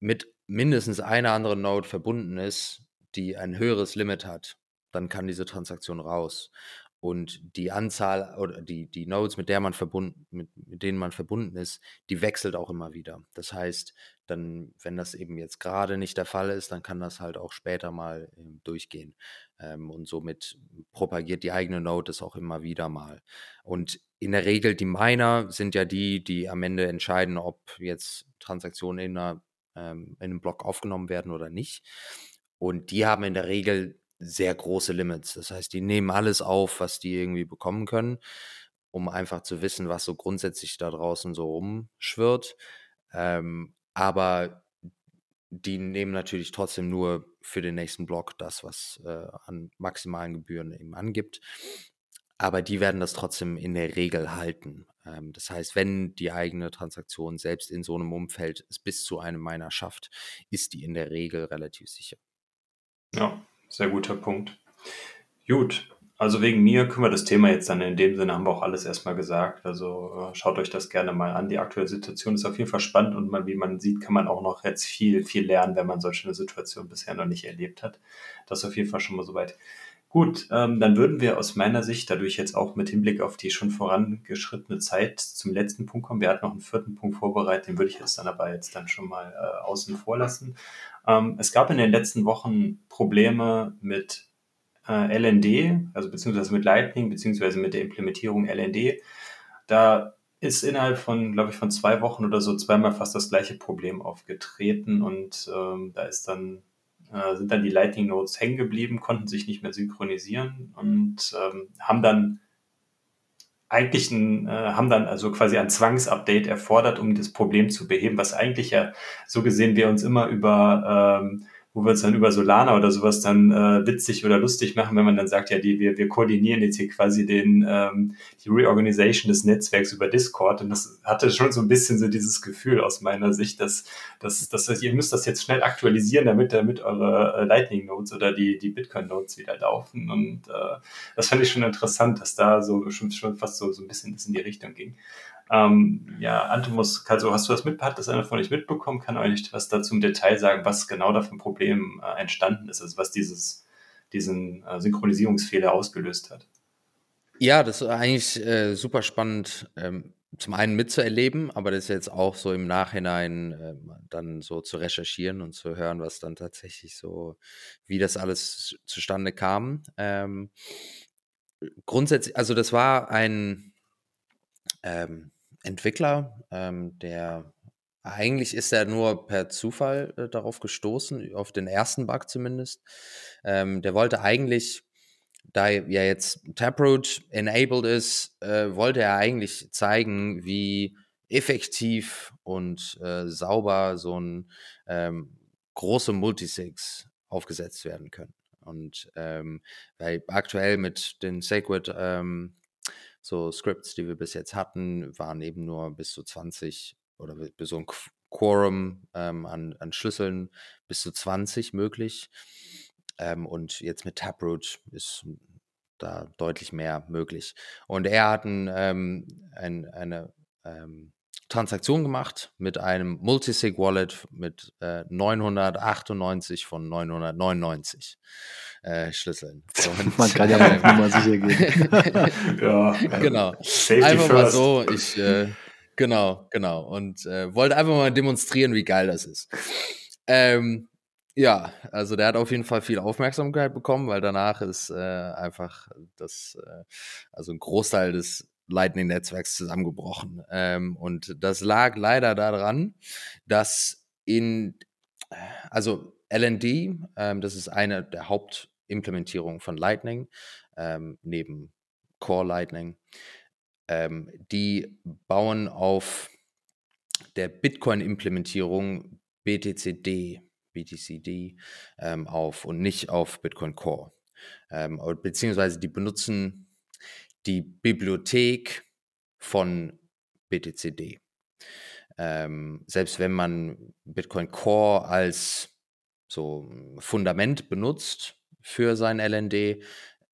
mit mindestens einer anderen Node verbunden ist, die ein höheres Limit hat, dann kann diese Transaktion raus. Und die Anzahl oder die, die Nodes, mit der man verbunden, mit, mit denen man verbunden ist, die wechselt auch immer wieder. Das heißt, dann, wenn das eben jetzt gerade nicht der Fall ist, dann kann das halt auch später mal äh, durchgehen. Ähm, und somit propagiert die eigene Node es auch immer wieder mal. Und in der Regel, die Miner sind ja die, die am Ende entscheiden, ob jetzt Transaktionen in einer ähm, in einem Block aufgenommen werden oder nicht. Und die haben in der Regel sehr große Limits. Das heißt, die nehmen alles auf, was die irgendwie bekommen können, um einfach zu wissen, was so grundsätzlich da draußen so rumschwirrt. Ähm, aber die nehmen natürlich trotzdem nur für den nächsten Block das, was äh, an maximalen Gebühren eben angibt. Aber die werden das trotzdem in der Regel halten. Ähm, das heißt, wenn die eigene Transaktion selbst in so einem Umfeld es bis zu einem Miner schafft, ist die in der Regel relativ sicher. Ja, sehr guter Punkt. Gut, also wegen mir können wir das Thema jetzt dann in dem Sinne haben wir auch alles erstmal gesagt. Also äh, schaut euch das gerne mal an. Die aktuelle Situation ist auf jeden Fall spannend und man, wie man sieht, kann man auch noch jetzt viel, viel lernen, wenn man solche Situationen bisher noch nicht erlebt hat. Das ist auf jeden Fall schon mal soweit. Gut, ähm, dann würden wir aus meiner Sicht dadurch jetzt auch mit Hinblick auf die schon vorangeschrittene Zeit zum letzten Punkt kommen. Wir hatten noch einen vierten Punkt vorbereitet, den würde ich jetzt dann aber jetzt dann schon mal äh, außen vor lassen. Ähm, es gab in den letzten Wochen Probleme mit äh, LND, also beziehungsweise mit Lightning, beziehungsweise mit der Implementierung LND. Da ist innerhalb von, glaube ich, von zwei Wochen oder so zweimal fast das gleiche Problem aufgetreten und ähm, da ist dann äh, sind dann die Lightning Nodes hängen geblieben, konnten sich nicht mehr synchronisieren und ähm, haben dann eigentlich ein, äh, haben dann also quasi ein Zwangsupdate erfordert, um das Problem zu beheben, was eigentlich ja so gesehen wir uns immer über ähm, wo wir uns dann über Solana oder sowas dann äh, witzig oder lustig machen, wenn man dann sagt, ja, die, wir, wir koordinieren jetzt hier quasi den, ähm, die Reorganisation des Netzwerks über Discord. Und das hatte schon so ein bisschen so dieses Gefühl aus meiner Sicht, dass, dass, dass ihr müsst das jetzt schnell aktualisieren, damit, damit eure äh, Lightning Nodes oder die, die Bitcoin Nodes wieder laufen. Und äh, das fand ich schon interessant, dass da so schon, schon fast so, so ein bisschen das in die Richtung ging. Ähm, ja, Antimus, also hast du das mit, hat das einer von euch mitbekommen? Kann euch was dazu im Detail sagen, was genau da für ein Problem äh, entstanden ist, also was dieses, diesen äh, Synchronisierungsfehler ausgelöst hat? Ja, das ist eigentlich äh, super spannend, ähm, zum einen mitzuerleben, aber das jetzt auch so im Nachhinein äh, dann so zu recherchieren und zu hören, was dann tatsächlich so, wie das alles zustande kam. Ähm, grundsätzlich, also das war ein, ähm, Entwickler, ähm, der eigentlich ist er nur per Zufall äh, darauf gestoßen, auf den ersten Bug zumindest. Ähm, der wollte eigentlich, da ja jetzt Taproot enabled ist, äh, wollte er eigentlich zeigen, wie effektiv und äh, sauber so ein ähm, große Multisigs aufgesetzt werden können. Und ähm, weil aktuell mit den Sacred ähm, so Scripts, die wir bis jetzt hatten, waren eben nur bis zu 20 oder bis so ein Quorum ähm, an, an Schlüsseln bis zu 20 möglich. Ähm, und jetzt mit Taproot ist da deutlich mehr möglich. Und er hat ein, ähm, ein, eine ähm, Transaktion gemacht mit einem Multisig Wallet mit äh, 998 von 999 äh, Schlüsseln. Und, Man kann ja mal auf Nummer sicher gehen. ja, genau. Einfach mal so, ich, äh, genau, genau. Und äh, wollte einfach mal demonstrieren, wie geil das ist. Ähm, ja, also der hat auf jeden Fall viel Aufmerksamkeit bekommen, weil danach ist äh, einfach das, äh, also ein Großteil des Lightning-Netzwerks zusammengebrochen. Ähm, und das lag leider daran, dass in, also LND, ähm, das ist eine der Hauptimplementierungen von Lightning, ähm, neben Core Lightning, ähm, die bauen auf der Bitcoin-Implementierung BTCD, BTCD ähm, auf und nicht auf Bitcoin Core. Ähm, beziehungsweise die benutzen die Bibliothek von BTCD. Ähm, selbst wenn man Bitcoin Core als so Fundament benutzt für sein LND,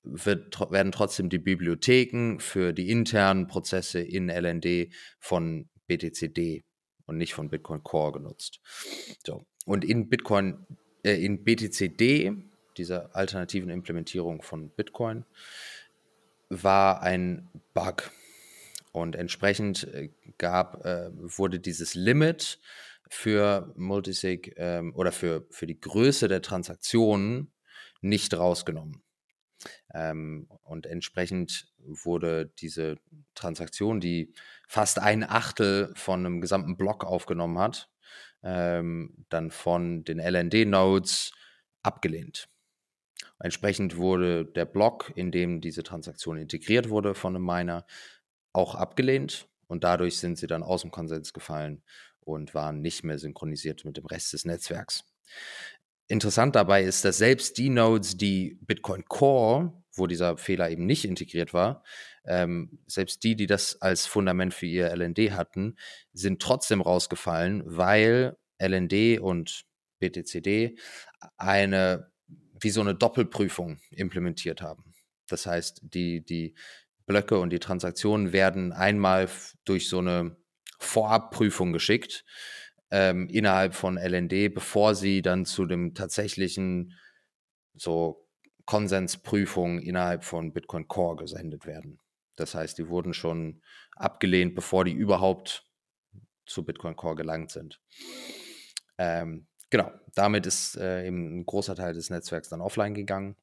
wird, werden trotzdem die Bibliotheken für die internen Prozesse in LND von BTCD und nicht von Bitcoin Core genutzt. So. Und in Bitcoin, äh, in BTCD, dieser alternativen Implementierung von Bitcoin, war ein Bug. Und entsprechend äh, gab, äh, wurde dieses Limit für Multisig ähm, oder für, für die Größe der Transaktionen nicht rausgenommen. Ähm, und entsprechend wurde diese Transaktion, die fast ein Achtel von einem gesamten Block aufgenommen hat, ähm, dann von den LND-Nodes abgelehnt. Entsprechend wurde der Block, in dem diese Transaktion integriert wurde von einem Miner, auch abgelehnt und dadurch sind sie dann aus dem Konsens gefallen und waren nicht mehr synchronisiert mit dem Rest des Netzwerks. Interessant dabei ist, dass selbst die Nodes, die Bitcoin Core, wo dieser Fehler eben nicht integriert war, ähm, selbst die, die das als Fundament für ihr LND hatten, sind trotzdem rausgefallen, weil LND und BTCD eine wie so eine Doppelprüfung implementiert haben. Das heißt, die, die Blöcke und die Transaktionen werden einmal durch so eine Vorabprüfung geschickt ähm, innerhalb von LND, bevor sie dann zu dem tatsächlichen so Konsensprüfung innerhalb von Bitcoin Core gesendet werden. Das heißt, die wurden schon abgelehnt, bevor die überhaupt zu Bitcoin Core gelangt sind. Ähm, genau, damit ist äh, eben ein großer Teil des Netzwerks dann offline gegangen.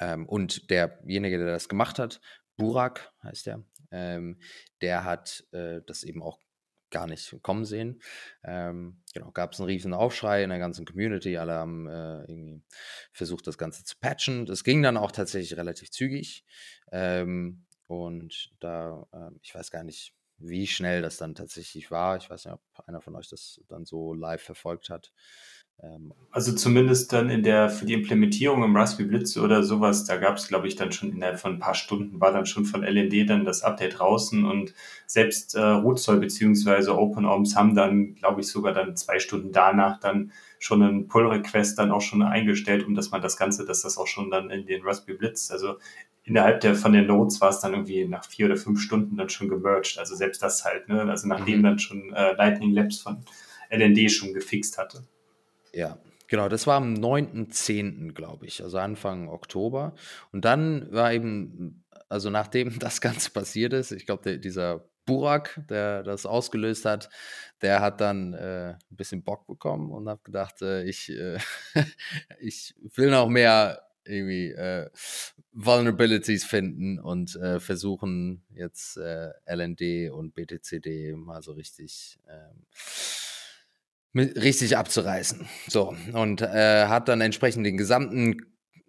Ähm, und derjenige, der das gemacht hat, Burak heißt der, ähm, der hat äh, das eben auch gar nicht kommen sehen. Ähm, genau, gab es einen riesen Aufschrei in der ganzen Community. Alle haben äh, irgendwie versucht, das Ganze zu patchen. Das ging dann auch tatsächlich relativ zügig. Ähm, und da, äh, ich weiß gar nicht, wie schnell das dann tatsächlich war. Ich weiß nicht, ob einer von euch das dann so live verfolgt hat. Ähm, also zumindest dann in der, für die Implementierung im Raspberry Blitz oder sowas, da gab es, glaube ich, dann schon innerhalb von ein paar Stunden, war dann schon von LND dann das Update draußen und selbst äh, Rootzoll bzw. OpenOMS haben dann, glaube ich, sogar dann zwei Stunden danach dann schon einen Pull-Request dann auch schon eingestellt, um dass man das Ganze, dass das auch schon dann in den Raspberry Blitz, also innerhalb der von den Nodes war es dann irgendwie nach vier oder fünf Stunden dann schon gemerged. Also selbst das halt, ne? Also nachdem mhm. dann schon äh, Lightning Labs von LND schon gefixt hatte. Ja, genau, das war am 9.10., glaube ich, also Anfang Oktober. Und dann war eben, also nachdem das Ganze passiert ist, ich glaube, dieser Burak, der das ausgelöst hat, der hat dann äh, ein bisschen Bock bekommen und hat gedacht, äh, ich, äh, ich will noch mehr irgendwie äh, Vulnerabilities finden und äh, versuchen jetzt äh, LND und BTCD mal so richtig ähm, richtig abzureißen. So, und äh, hat dann entsprechend den gesamten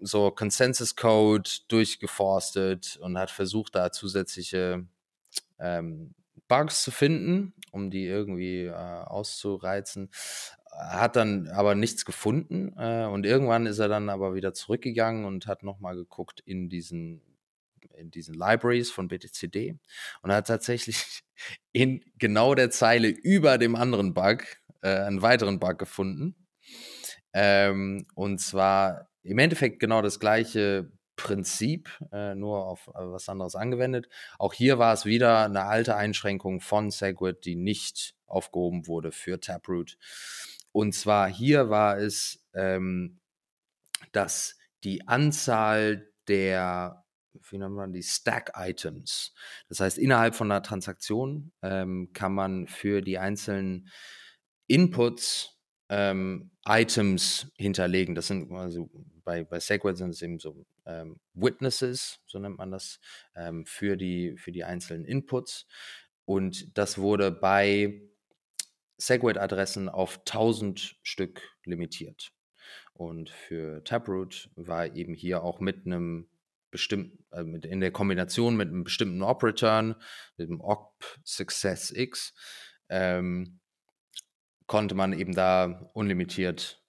so Consensus Code durchgeforstet und hat versucht, da zusätzliche ähm, Bugs zu finden, um die irgendwie äh, auszureizen. Hat dann aber nichts gefunden äh, und irgendwann ist er dann aber wieder zurückgegangen und hat nochmal geguckt in diesen in diesen Libraries von BTCD und hat tatsächlich in genau der Zeile über dem anderen Bug äh, einen weiteren Bug gefunden. Ähm, und zwar im Endeffekt genau das gleiche Prinzip, äh, nur auf äh, was anderes angewendet. Auch hier war es wieder eine alte Einschränkung von Segwit, die nicht aufgehoben wurde für Taproot. Und zwar hier war es, ähm, dass die Anzahl der wie nennt man die Stack-Items. Das heißt, innerhalb von einer Transaktion ähm, kann man für die einzelnen Inputs ähm, Items hinterlegen. Das sind also bei, bei Segwit sind es eben so ähm, Witnesses, so nennt man das, ähm, für, die, für die einzelnen Inputs. Und das wurde bei Segwit-Adressen auf 1000 Stück limitiert. Und für Taproot war eben hier auch mit einem bestimmten, äh, in der Kombination mit einem bestimmten Op-Return, mit dem Op Success X, ähm, konnte man eben da unlimitiert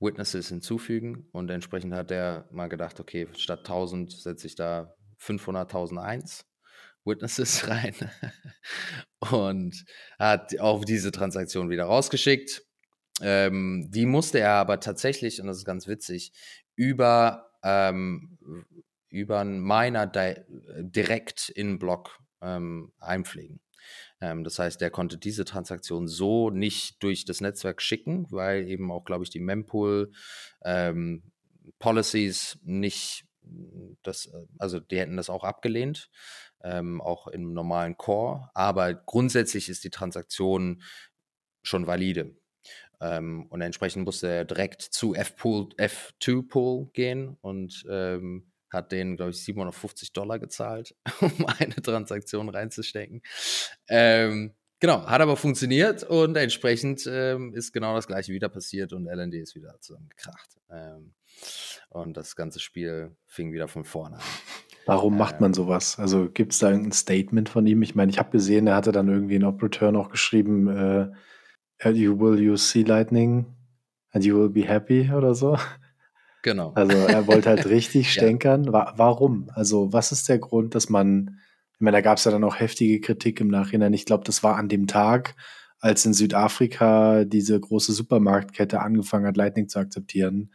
Witnesses hinzufügen und entsprechend hat er mal gedacht, okay, statt 1000 setze ich da 500.001 Witnesses rein und hat auch diese Transaktion wieder rausgeschickt. Ähm, die musste er aber tatsächlich, und das ist ganz witzig, über, ähm, über einen Miner direkt in Block ähm, einpflegen. Ähm, das heißt, der konnte diese Transaktion so nicht durch das Netzwerk schicken, weil eben auch, glaube ich, die Mempool ähm, Policies nicht das, äh, also die hätten das auch abgelehnt, ähm, auch im normalen Core, aber grundsätzlich ist die Transaktion schon valide. Ähm, und entsprechend musste er direkt zu F-Pool, F2-Pool gehen und ähm, hat denen, glaube ich, 750 Dollar gezahlt, um eine Transaktion reinzustecken. Ähm, genau, hat aber funktioniert und entsprechend ähm, ist genau das gleiche wieder passiert und LND ist wieder zusammengekracht. Ähm, und das ganze Spiel fing wieder von vorne an. Warum macht man ähm. sowas? Also gibt es da ein Statement von ihm? Ich meine, ich habe gesehen, er hatte dann irgendwie in Operateur noch geschrieben, äh, you will use Sea Lightning and you will be happy oder so. Genau. Also er wollte halt richtig stänkern. Ja. Warum? Also was ist der Grund, dass man, ich meine, da gab es ja dann auch heftige Kritik im Nachhinein. Ich glaube, das war an dem Tag, als in Südafrika diese große Supermarktkette angefangen hat, Lightning zu akzeptieren.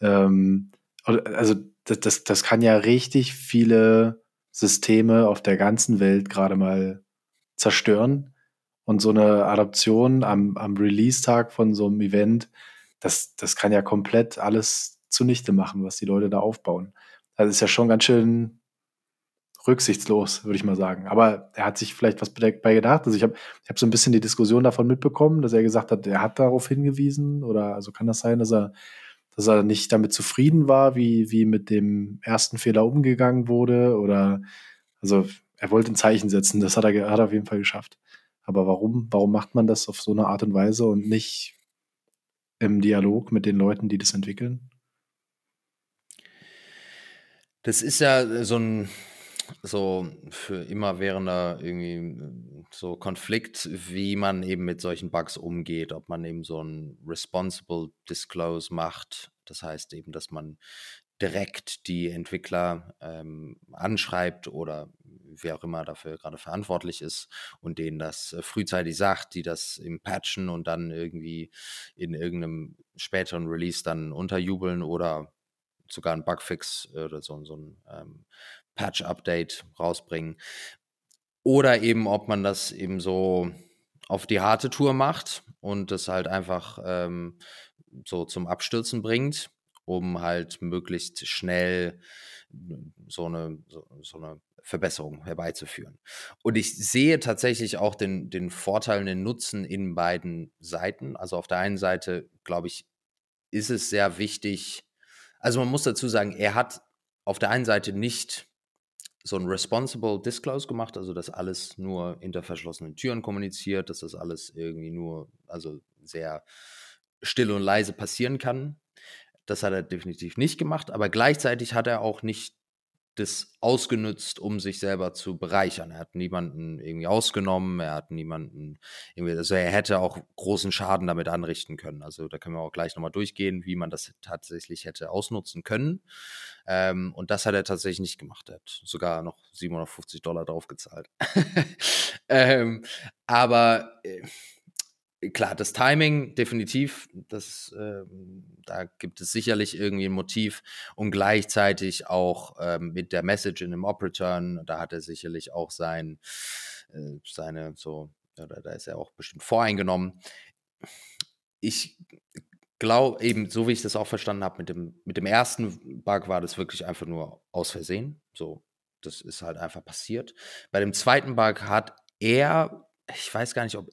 Ähm, also das, das, das kann ja richtig viele Systeme auf der ganzen Welt gerade mal zerstören. Und so eine Adoption am, am Release-Tag von so einem Event, das, das kann ja komplett alles zunichte machen, was die Leute da aufbauen. Also ist ja schon ganz schön rücksichtslos, würde ich mal sagen. Aber er hat sich vielleicht was bei gedacht. Also ich habe ich hab so ein bisschen die Diskussion davon mitbekommen, dass er gesagt hat, er hat darauf hingewiesen. Oder also kann das sein, dass er, dass er nicht damit zufrieden war, wie, wie mit dem ersten Fehler umgegangen wurde? Oder also er wollte ein Zeichen setzen, das hat er, hat er auf jeden Fall geschafft. Aber warum, warum macht man das auf so eine Art und Weise und nicht im Dialog mit den Leuten, die das entwickeln? Das ist ja so ein so für immerwährender irgendwie so Konflikt, wie man eben mit solchen Bugs umgeht, ob man eben so ein responsible disclose macht, das heißt eben, dass man direkt die Entwickler ähm, anschreibt oder wer auch immer dafür gerade verantwortlich ist und denen das äh, frühzeitig sagt, die das im Patchen und dann irgendwie in irgendeinem späteren Release dann unterjubeln oder sogar ein Bugfix oder so, so ein ähm, Patch-Update rausbringen. Oder eben, ob man das eben so auf die harte Tour macht und das halt einfach ähm, so zum Abstürzen bringt, um halt möglichst schnell so eine, so, so eine Verbesserung herbeizuführen. Und ich sehe tatsächlich auch den, den Vorteil und den Nutzen in beiden Seiten. Also auf der einen Seite, glaube ich, ist es sehr wichtig, also man muss dazu sagen, er hat auf der einen Seite nicht so ein Responsible Disclose gemacht, also dass alles nur hinter verschlossenen Türen kommuniziert, dass das alles irgendwie nur, also sehr still und leise passieren kann. Das hat er definitiv nicht gemacht, aber gleichzeitig hat er auch nicht das ausgenutzt, um sich selber zu bereichern. Er hat niemanden irgendwie ausgenommen, er hat niemanden irgendwie, also er hätte auch großen Schaden damit anrichten können. Also da können wir auch gleich nochmal durchgehen, wie man das tatsächlich hätte ausnutzen können. Ähm, und das hat er tatsächlich nicht gemacht. Er hat sogar noch 750 Dollar draufgezahlt. ähm, aber äh, klar, das Timing definitiv, das, äh, da gibt es sicherlich irgendwie ein Motiv und gleichzeitig auch ähm, mit der Message in dem Op-Return, da hat er sicherlich auch sein, äh, seine so, oder da ist er auch bestimmt voreingenommen. Ich glaube eben, so wie ich das auch verstanden habe, mit dem, mit dem ersten Bug war das wirklich einfach nur aus Versehen. So, das ist halt einfach passiert. Bei dem zweiten Bug hat er, ich weiß gar nicht, ob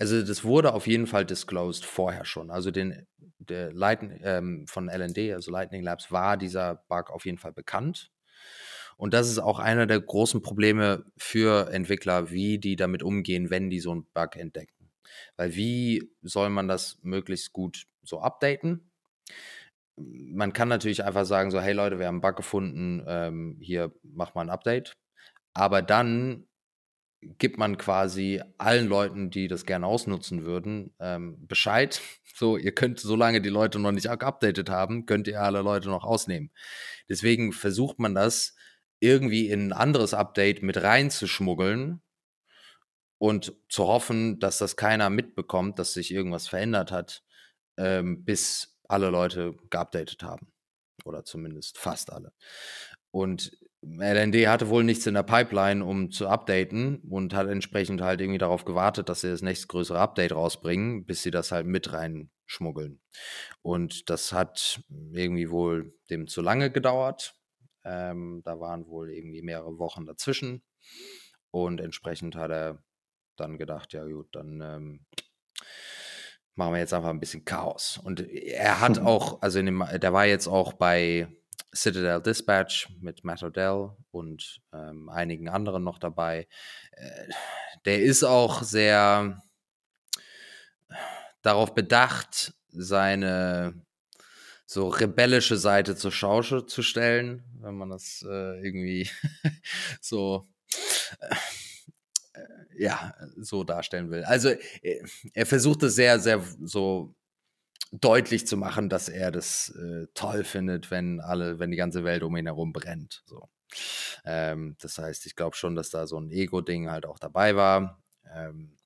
also das wurde auf jeden Fall disclosed vorher schon. Also den, der Light, ähm, von LND, also Lightning Labs, war dieser Bug auf jeden Fall bekannt. Und das ist auch einer der großen Probleme für Entwickler, wie die damit umgehen, wenn die so einen Bug entdecken. Weil wie soll man das möglichst gut so updaten? Man kann natürlich einfach sagen, so, hey Leute, wir haben einen Bug gefunden, ähm, hier mach mal ein Update. Aber dann gibt man quasi allen Leuten, die das gerne ausnutzen würden, ähm, Bescheid. So, ihr könnt, solange die Leute noch nicht geupdatet haben, könnt ihr alle Leute noch ausnehmen. Deswegen versucht man das irgendwie in ein anderes Update mit reinzuschmuggeln und zu hoffen, dass das keiner mitbekommt, dass sich irgendwas verändert hat, ähm, bis alle Leute geupdatet haben. Oder zumindest fast alle. Und LND hatte wohl nichts in der Pipeline, um zu updaten und hat entsprechend halt irgendwie darauf gewartet, dass sie das nächste größere Update rausbringen, bis sie das halt mit reinschmuggeln. Und das hat irgendwie wohl dem zu lange gedauert. Ähm, da waren wohl irgendwie mehrere Wochen dazwischen. Und entsprechend hat er dann gedacht, ja gut, dann ähm, machen wir jetzt einfach ein bisschen Chaos. Und er hat auch, also dem, der war jetzt auch bei Citadel Dispatch mit Matt Odell und ähm, einigen anderen noch dabei. Äh, der ist auch sehr darauf bedacht, seine so rebellische Seite zur Schau zu stellen, wenn man das äh, irgendwie so äh, ja so darstellen will. Also äh, er versucht es sehr, sehr so deutlich zu machen, dass er das äh, toll findet, wenn alle, wenn die ganze Welt um ihn herum brennt. So. Ähm, das heißt, ich glaube schon, dass da so ein Ego-Ding halt auch dabei war. Ähm,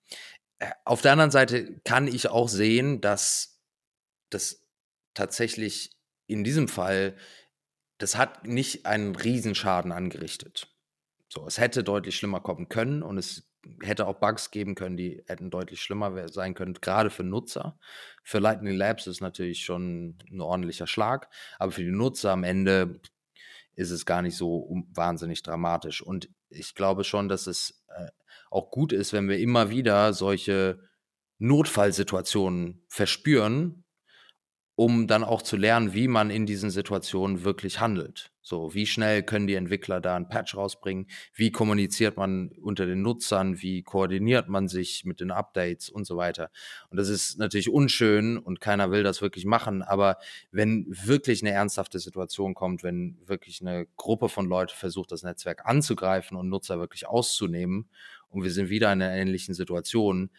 äh, auf der anderen Seite kann ich auch sehen, dass das tatsächlich in diesem Fall, das hat nicht einen Riesenschaden angerichtet. So, es hätte deutlich schlimmer kommen können und es hätte auch Bugs geben können, die hätten deutlich schlimmer sein können, gerade für Nutzer. Für Lightning Labs ist natürlich schon ein ordentlicher Schlag, aber für die Nutzer am Ende ist es gar nicht so wahnsinnig dramatisch. Und ich glaube schon, dass es äh, auch gut ist, wenn wir immer wieder solche Notfallsituationen verspüren, um dann auch zu lernen, wie man in diesen Situationen wirklich handelt. So, wie schnell können die Entwickler da ein Patch rausbringen? Wie kommuniziert man unter den Nutzern? Wie koordiniert man sich mit den Updates und so weiter? Und das ist natürlich unschön und keiner will das wirklich machen. Aber wenn wirklich eine ernsthafte Situation kommt, wenn wirklich eine Gruppe von Leuten versucht, das Netzwerk anzugreifen und Nutzer wirklich auszunehmen und wir sind wieder in einer ähnlichen Situation,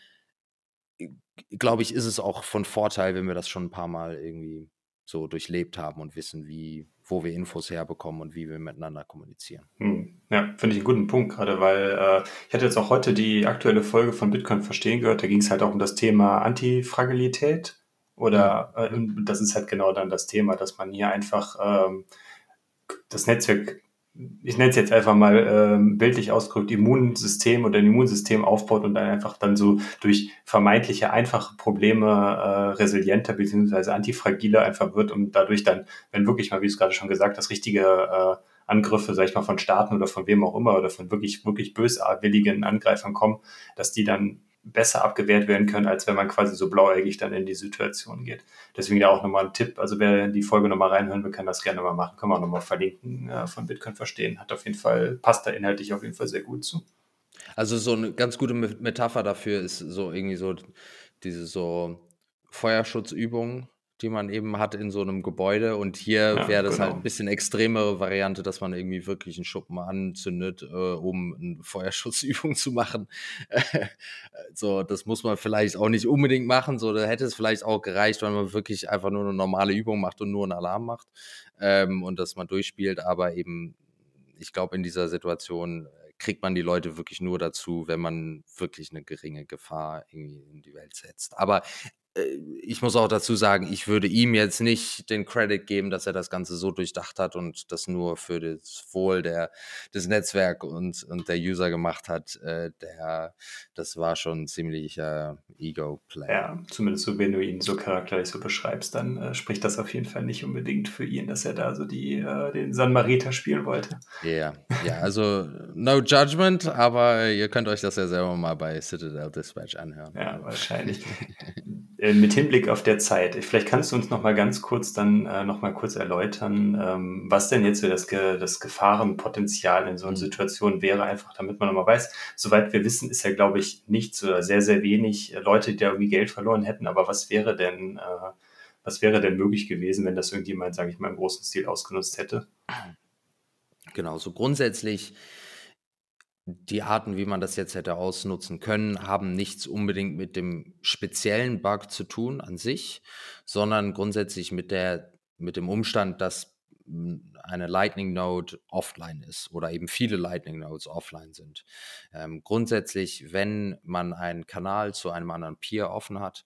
glaube ich, ist es auch von Vorteil, wenn wir das schon ein paar Mal irgendwie so durchlebt haben und wissen, wie, wo wir Infos herbekommen und wie wir miteinander kommunizieren. Hm. Ja, finde ich einen guten Punkt gerade, weil äh, ich hatte jetzt auch heute die aktuelle Folge von Bitcoin verstehen gehört. Da ging es halt auch um das Thema Antifragilität. Oder äh, das ist halt genau dann das Thema, dass man hier einfach ähm, das Netzwerk ich nenne es jetzt einfach mal ähm, bildlich ausgedrückt, Immunsystem oder ein Immunsystem aufbaut und dann einfach dann so durch vermeintliche einfache Probleme äh, resilienter bzw. antifragiler einfach wird und dadurch dann, wenn wirklich mal, wie du es gerade schon gesagt hast, richtige äh, Angriffe, sag ich mal, von Staaten oder von wem auch immer oder von wirklich, wirklich böswilligen Angreifern kommen, dass die dann besser abgewehrt werden können, als wenn man quasi so blauäugig dann in die Situation geht. Deswegen da auch nochmal ein Tipp. Also wer die Folge nochmal reinhören will, kann das gerne mal machen. Können wir auch nochmal verlinken äh, von Bitcoin verstehen. Hat auf jeden Fall, passt da inhaltlich auf jeden Fall sehr gut zu. Also so eine ganz gute Metapher dafür ist so irgendwie so diese so Feuerschutzübungen, die man eben hat in so einem Gebäude. Und hier ja, wäre das halt genau. halt ein bisschen extremere Variante, dass man irgendwie wirklich einen Schuppen anzündet, äh, um eine Feuerschutzübung zu machen. so, das muss man vielleicht auch nicht unbedingt machen. So, da hätte es vielleicht auch gereicht, wenn man wirklich einfach nur eine normale Übung macht und nur einen Alarm macht ähm, und dass man durchspielt. Aber eben, ich glaube, in dieser Situation kriegt man die Leute wirklich nur dazu, wenn man wirklich eine geringe Gefahr irgendwie in die Welt setzt. Aber ich muss auch dazu sagen, ich würde ihm jetzt nicht den Credit geben, dass er das Ganze so durchdacht hat und das nur für das Wohl der, des Netzwerks und, und der User gemacht hat. Äh, der, das war schon ein ziemlicher Ego-Play. Ja, zumindest so, wenn du ihn so charakterlich so beschreibst, dann äh, spricht das auf jeden Fall nicht unbedingt für ihn, dass er da so die, äh, den San Marita spielen wollte. Ja, yeah. ja, also no judgment, aber ihr könnt euch das ja selber mal bei Citadel Dispatch anhören. Ja, wahrscheinlich. Äh, mit Hinblick auf der Zeit, vielleicht kannst du uns noch mal ganz kurz dann äh, noch mal kurz erläutern, ähm, was denn jetzt so das, Ge das Gefahrenpotenzial in so einer mhm. Situation wäre, einfach damit man noch mal weiß. Soweit wir wissen, ist ja, glaube ich, nichts oder sehr, sehr wenig Leute, die da irgendwie Geld verloren hätten. Aber was wäre denn, äh, was wäre denn möglich gewesen, wenn das irgendjemand, sage ich mal, im großen Stil ausgenutzt hätte? Genau, so grundsätzlich die Arten, wie man das jetzt hätte ausnutzen können, haben nichts unbedingt mit dem speziellen Bug zu tun an sich, sondern grundsätzlich mit der, mit dem Umstand, dass eine Lightning Node offline ist oder eben viele Lightning Nodes offline sind. Ähm, grundsätzlich, wenn man einen Kanal zu einem anderen Peer offen hat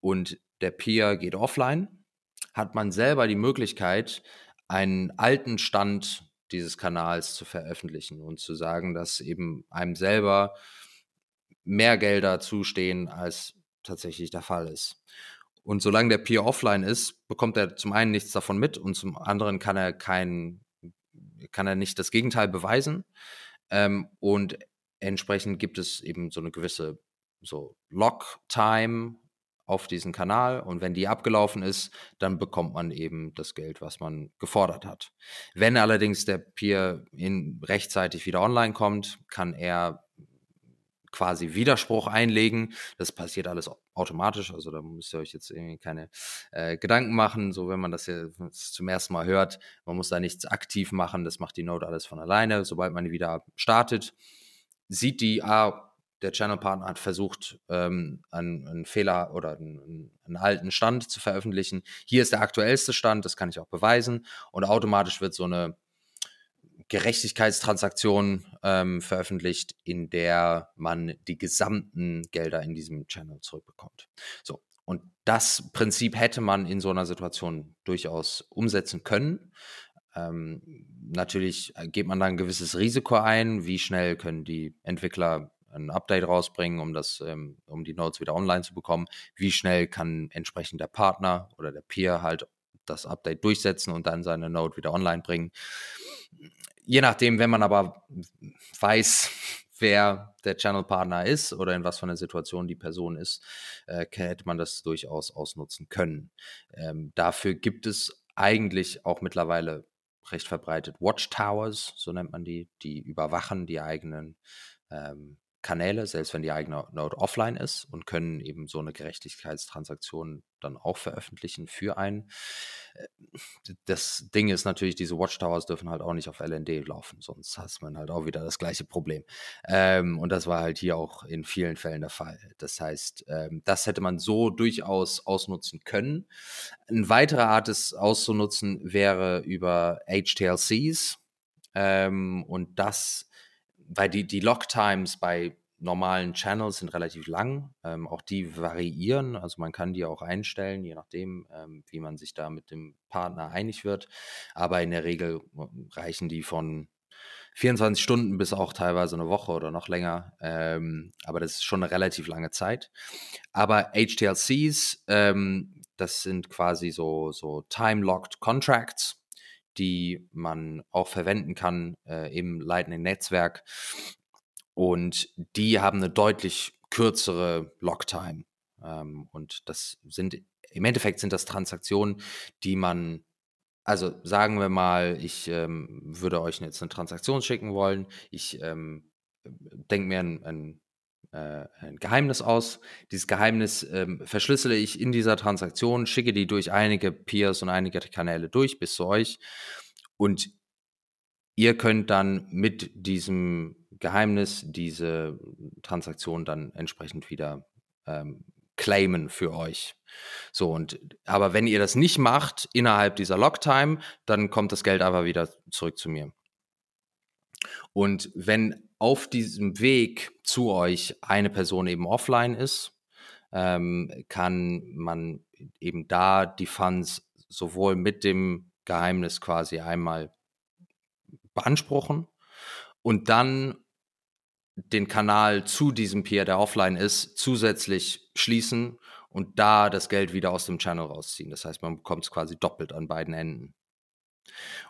und der Peer geht offline, hat man selber die Möglichkeit, einen alten Stand dieses Kanals zu veröffentlichen und zu sagen, dass eben einem selber mehr Gelder zustehen, als tatsächlich der Fall ist. Und solange der Peer offline ist, bekommt er zum einen nichts davon mit und zum anderen kann er kein, kann er nicht das Gegenteil beweisen. Ähm, und entsprechend gibt es eben so eine gewisse so Lock-Time auf diesen Kanal und wenn die abgelaufen ist, dann bekommt man eben das Geld, was man gefordert hat. Wenn allerdings der Peer in rechtzeitig wieder online kommt, kann er quasi Widerspruch einlegen. Das passiert alles automatisch, also da müsst ihr euch jetzt irgendwie keine äh, Gedanken machen, so wenn man das jetzt zum ersten Mal hört. Man muss da nichts aktiv machen, das macht die Node alles von alleine. Sobald man wieder startet, sieht die, ah, der Channel-Partner hat versucht, ähm, einen, einen, Fehler oder einen, einen, alten Stand zu veröffentlichen. Hier ist der aktuellste Stand, das kann ich auch beweisen. Und automatisch wird so eine Gerechtigkeitstransaktion ähm, veröffentlicht, in der man die gesamten Gelder in diesem Channel zurückbekommt. So. Und das Prinzip hätte man in so einer Situation durchaus umsetzen können. Ähm, natürlich geht man da ein gewisses Risiko ein. Wie schnell können die Entwickler ein Update rausbringen, um das, ähm, um die Nodes wieder online zu bekommen. Wie schnell kann entsprechend der Partner oder der Peer halt das Update durchsetzen und dann seine Node wieder online bringen. Je nachdem, wenn man aber weiß, wer der Channel-Partner ist oder in was für einer Situation die Person ist, äh, hätte man das durchaus ausnutzen können. Ähm, dafür gibt es eigentlich auch mittlerweile recht verbreitet Watchtowers, so nennt man die, die überwachen die eigenen ähm, Kanäle, selbst wenn die eigene Node offline ist und können eben so eine Gerechtigkeitstransaktion dann auch veröffentlichen für einen. Äh, das Ding ist natürlich, diese Watchtowers dürfen halt auch nicht auf LND laufen, sonst hat man halt auch wieder das gleiche Problem. Ähm, und das war halt hier auch in vielen Fällen der Fall. Das heißt, ähm, das hätte man so durchaus ausnutzen können. Eine weitere Art, es auszunutzen, wäre über HTLCs. Ähm, und das weil die, die Lock-Times bei normalen Channels sind relativ lang. Ähm, auch die variieren. Also man kann die auch einstellen, je nachdem, ähm, wie man sich da mit dem Partner einig wird. Aber in der Regel äh, reichen die von 24 Stunden bis auch teilweise eine Woche oder noch länger. Ähm, aber das ist schon eine relativ lange Zeit. Aber HTLCs, ähm, das sind quasi so, so time-locked Contracts die man auch verwenden kann äh, im Lightning-Netzwerk. Und die haben eine deutlich kürzere Locktime. Ähm, und das sind, im Endeffekt sind das Transaktionen, die man, also sagen wir mal, ich ähm, würde euch jetzt eine Transaktion schicken wollen. Ich ähm, denke mir ein, ein ein Geheimnis aus. Dieses Geheimnis ähm, verschlüssele ich in dieser Transaktion, schicke die durch einige Peers und einige Kanäle durch bis zu euch. Und ihr könnt dann mit diesem Geheimnis diese Transaktion dann entsprechend wieder ähm, claimen für euch. So, und aber wenn ihr das nicht macht innerhalb dieser Locktime, dann kommt das Geld aber wieder zurück zu mir. Und wenn auf diesem Weg zu euch eine Person eben offline ist, ähm, kann man eben da die Funds sowohl mit dem Geheimnis quasi einmal beanspruchen und dann den Kanal zu diesem Peer, der offline ist, zusätzlich schließen und da das Geld wieder aus dem Channel rausziehen. Das heißt, man bekommt es quasi doppelt an beiden Enden.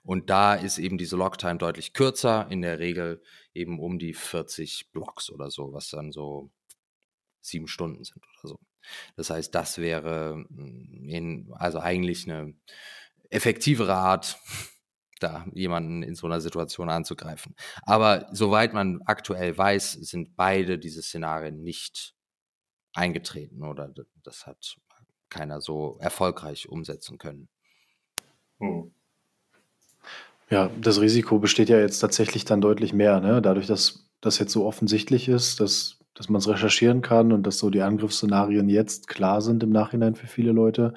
Und da ist eben diese Locktime deutlich kürzer, in der Regel eben um die 40 Blocks oder so, was dann so sieben Stunden sind oder so. Das heißt, das wäre mm, in, also eigentlich eine effektivere Art, da jemanden in so einer Situation anzugreifen. Aber soweit man aktuell weiß, sind beide diese Szenarien nicht eingetreten oder das hat keiner so erfolgreich umsetzen können. Hm. Ja, das Risiko besteht ja jetzt tatsächlich dann deutlich mehr, ne? Dadurch, dass das jetzt so offensichtlich ist, dass, dass man es recherchieren kann und dass so die Angriffsszenarien jetzt klar sind im Nachhinein für viele Leute,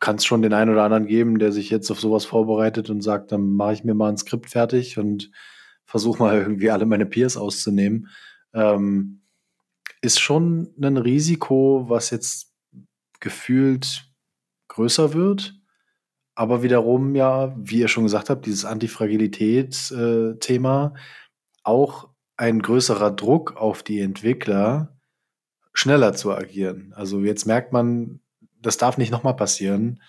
kann es schon den einen oder anderen geben, der sich jetzt auf sowas vorbereitet und sagt, dann mache ich mir mal ein Skript fertig und versuche mal irgendwie alle meine Peers auszunehmen. Ähm, ist schon ein Risiko, was jetzt gefühlt größer wird. Aber wiederum ja, wie ihr schon gesagt habt, dieses Antifragilität-Thema, äh, auch ein größerer Druck auf die Entwickler, schneller zu agieren. Also jetzt merkt man, das darf nicht nochmal passieren,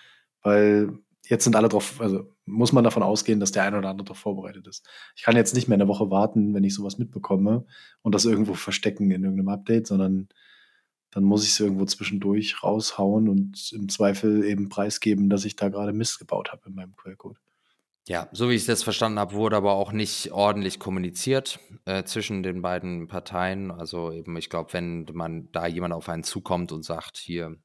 weil jetzt sind alle drauf, also muss man davon ausgehen, dass der eine oder andere darauf vorbereitet ist. Ich kann jetzt nicht mehr eine Woche warten, wenn ich sowas mitbekomme und das irgendwo verstecken in irgendeinem Update, sondern dann muss ich es irgendwo zwischendurch raushauen und im Zweifel eben preisgeben, dass ich da gerade Mist gebaut habe in meinem Quellcode. Ja, so wie ich das verstanden habe, wurde aber auch nicht ordentlich kommuniziert äh, zwischen den beiden Parteien. Also eben, ich glaube, wenn man da jemand auf einen zukommt und sagt, hier,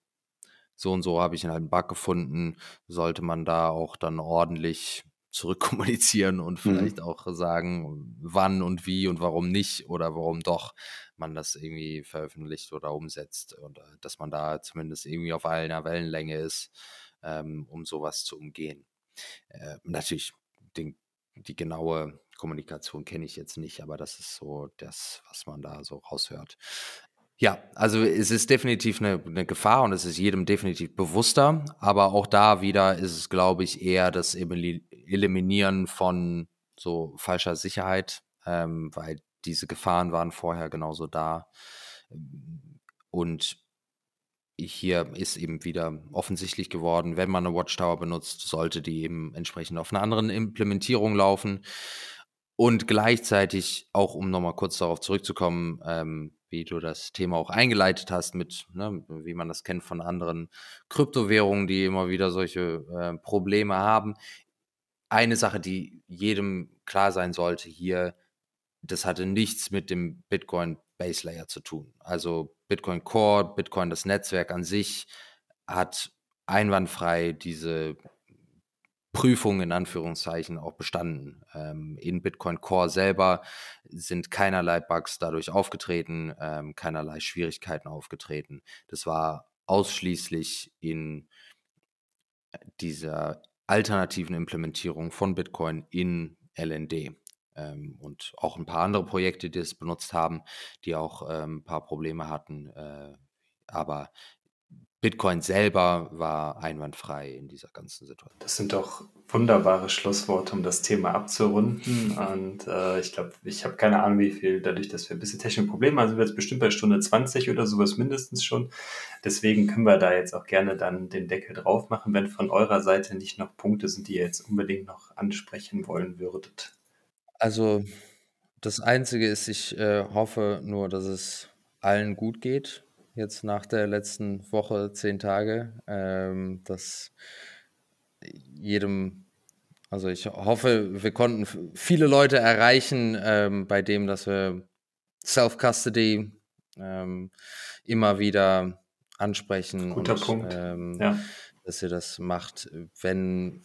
so und so habe ich halt einen Bug gefunden, sollte man da auch dann ordentlich zurückkommunizieren und mhm. vielleicht mhm. auch sagen, wann und wie und warum nicht oder warum doch man das irgendwie veröffentlicht oder umsetzt und äh, dass man da zumindest irgendwie auf einer Wellenlänge ist, ähm, um sowas zu umgehen. Äh, natürlich, den, die genaue Kommunikation kenne ich jetzt nicht, aber das ist so das, was man da so raushört. Ja, also es ist definitiv eine, eine, Gefahr und es ist jedem definitiv bewusster, aber auch da wieder ist es, glaube ich, eher das Eliminieren von so falscher Sicherheit, ähm, weil diese Gefahren waren vorher genauso da. Und hier ist eben wieder offensichtlich geworden, wenn man eine Watchtower benutzt, sollte die eben entsprechend auf einer anderen Implementierung laufen. Und gleichzeitig, auch um nochmal kurz darauf zurückzukommen, ähm, wie du das Thema auch eingeleitet hast, mit, ne, wie man das kennt von anderen Kryptowährungen, die immer wieder solche äh, Probleme haben. Eine Sache, die jedem klar sein sollte hier, das hatte nichts mit dem Bitcoin Base Layer zu tun. Also Bitcoin Core, Bitcoin das Netzwerk an sich hat einwandfrei diese Prüfung in Anführungszeichen auch bestanden. Ähm, in Bitcoin Core selber sind keinerlei Bugs dadurch aufgetreten, ähm, keinerlei Schwierigkeiten aufgetreten. Das war ausschließlich in dieser alternativen Implementierung von Bitcoin in LND ähm, und auch ein paar andere Projekte, die es benutzt haben, die auch ähm, ein paar Probleme hatten. Äh, aber Bitcoin selber war einwandfrei in dieser ganzen Situation. Das sind doch wunderbare Schlussworte, um das Thema abzurunden. Und äh, ich glaube, ich habe keine Ahnung, wie viel, dadurch, dass wir ein bisschen technische Probleme haben, sind wir jetzt bestimmt bei Stunde 20 oder sowas mindestens schon. Deswegen können wir da jetzt auch gerne dann den Deckel drauf machen, wenn von eurer Seite nicht noch Punkte sind, die ihr jetzt unbedingt noch ansprechen wollen würdet. Also das Einzige ist, ich äh, hoffe nur, dass es allen gut geht, jetzt nach der letzten Woche, zehn Tage, ähm, dass jedem, also ich hoffe, wir konnten viele Leute erreichen, ähm, bei dem, dass wir Self-Custody ähm, immer wieder ansprechen. Guter und, Punkt. Ähm, ja. Dass ihr das macht, wenn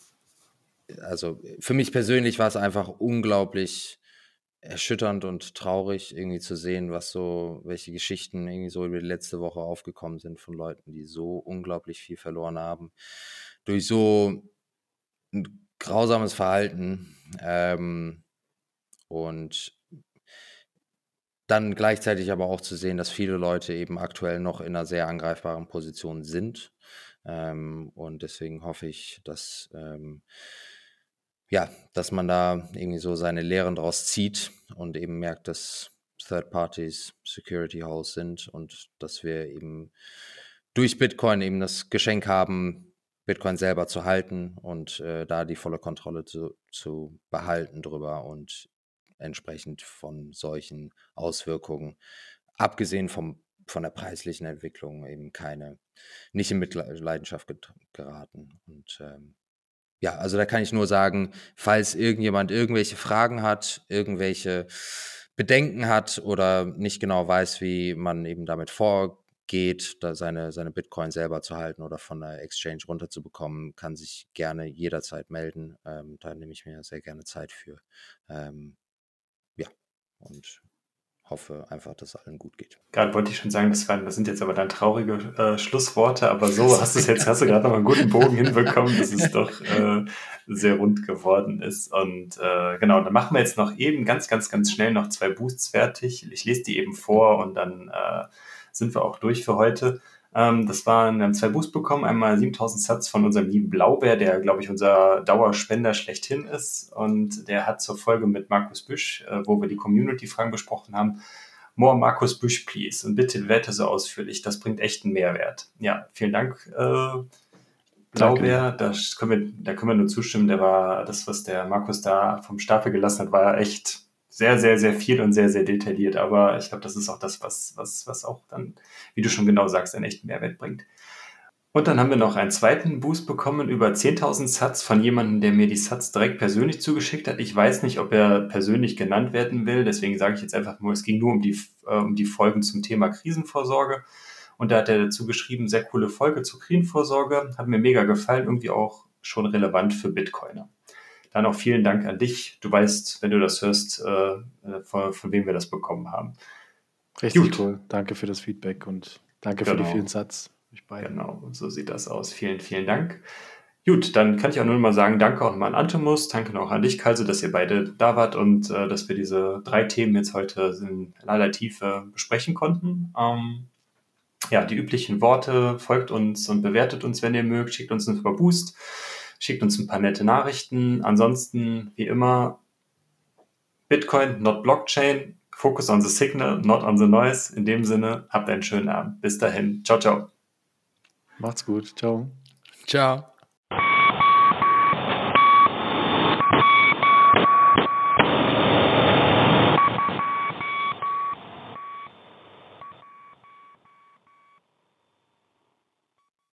also für mich persönlich war es einfach unglaublich erschütternd und traurig, irgendwie zu sehen, was so, welche Geschichten irgendwie so über die letzte Woche aufgekommen sind von Leuten, die so unglaublich viel verloren haben. Durch so ein grausames Verhalten. Ähm, und dann gleichzeitig aber auch zu sehen, dass viele Leute eben aktuell noch in einer sehr angreifbaren Position sind. Ähm, und deswegen hoffe ich, dass ähm, ja, dass man da irgendwie so seine Lehren draus zieht und eben merkt, dass Third Parties Security House sind und dass wir eben durch Bitcoin eben das Geschenk haben, Bitcoin selber zu halten und äh, da die volle Kontrolle zu, zu behalten drüber und entsprechend von solchen Auswirkungen, abgesehen vom, von der preislichen Entwicklung, eben keine, nicht in Mitleidenschaft geraten. Und ähm, ja, also da kann ich nur sagen, falls irgendjemand irgendwelche Fragen hat, irgendwelche Bedenken hat oder nicht genau weiß, wie man eben damit vorgeht, da seine, seine Bitcoin selber zu halten oder von der Exchange runterzubekommen, kann sich gerne jederzeit melden. Ähm, da nehme ich mir sehr gerne Zeit für. Ähm, ja, und hoffe einfach, dass allen gut geht. Gerade wollte ich schon sagen, das, waren, das sind jetzt aber dann traurige äh, Schlussworte, aber so hast du es jetzt, hast du gerade noch einen guten Bogen hinbekommen, dass es doch äh, sehr rund geworden ist. Und äh, genau, dann machen wir jetzt noch eben ganz, ganz, ganz schnell noch zwei Boosts fertig. Ich lese die eben vor und dann äh, sind wir auch durch für heute. Ähm, das waren, wir haben zwei Boosts bekommen. Einmal 7000 Satz von unserem lieben Blaubär, der, glaube ich, unser Dauerspender schlechthin ist. Und der hat zur Folge mit Markus Büsch, äh, wo wir die Community-Fragen besprochen haben, More Markus Büsch, please. Und bitte werte so ausführlich. Das bringt echt einen Mehrwert. Ja, vielen Dank, äh, Blaubär. Da können, wir, da können wir nur zustimmen. Der war, das, was der Markus da vom Stapel gelassen hat, war echt sehr, sehr, sehr viel und sehr, sehr detailliert. Aber ich glaube, das ist auch das, was, was, was auch dann, wie du schon genau sagst, einen echten Mehrwert bringt. Und dann haben wir noch einen zweiten Boost bekommen über 10.000 Satz von jemandem, der mir die Satz direkt persönlich zugeschickt hat. Ich weiß nicht, ob er persönlich genannt werden will, deswegen sage ich jetzt einfach nur, es ging nur um die, äh, um die Folgen zum Thema Krisenvorsorge. Und da hat er dazu geschrieben, sehr coole Folge zur Krisenvorsorge, hat mir mega gefallen, irgendwie auch schon relevant für Bitcoiner. Dann auch vielen Dank an dich. Du weißt, wenn du das hörst, äh, äh, von, von, wem wir das bekommen haben. Richtig Gut. cool. Danke für das Feedback und danke genau. für die genau. vielen Satz. Genau, so sieht das aus. Vielen, vielen Dank. Gut, dann kann ich auch nur mal sagen, danke auch nochmal an Antemus, danke auch an dich, Kalse, dass ihr beide da wart und äh, dass wir diese drei Themen jetzt heute in aller Tiefe besprechen konnten. Ähm, ja, die üblichen Worte, folgt uns und bewertet uns, wenn ihr mögt, schickt uns einen Boost schickt uns ein paar nette Nachrichten. Ansonsten, wie immer, Bitcoin, not Blockchain. Focus on the signal, not on the noise. In dem Sinne, habt einen schönen Abend. Bis dahin. Ciao, ciao. Macht's gut. Ciao. Ciao.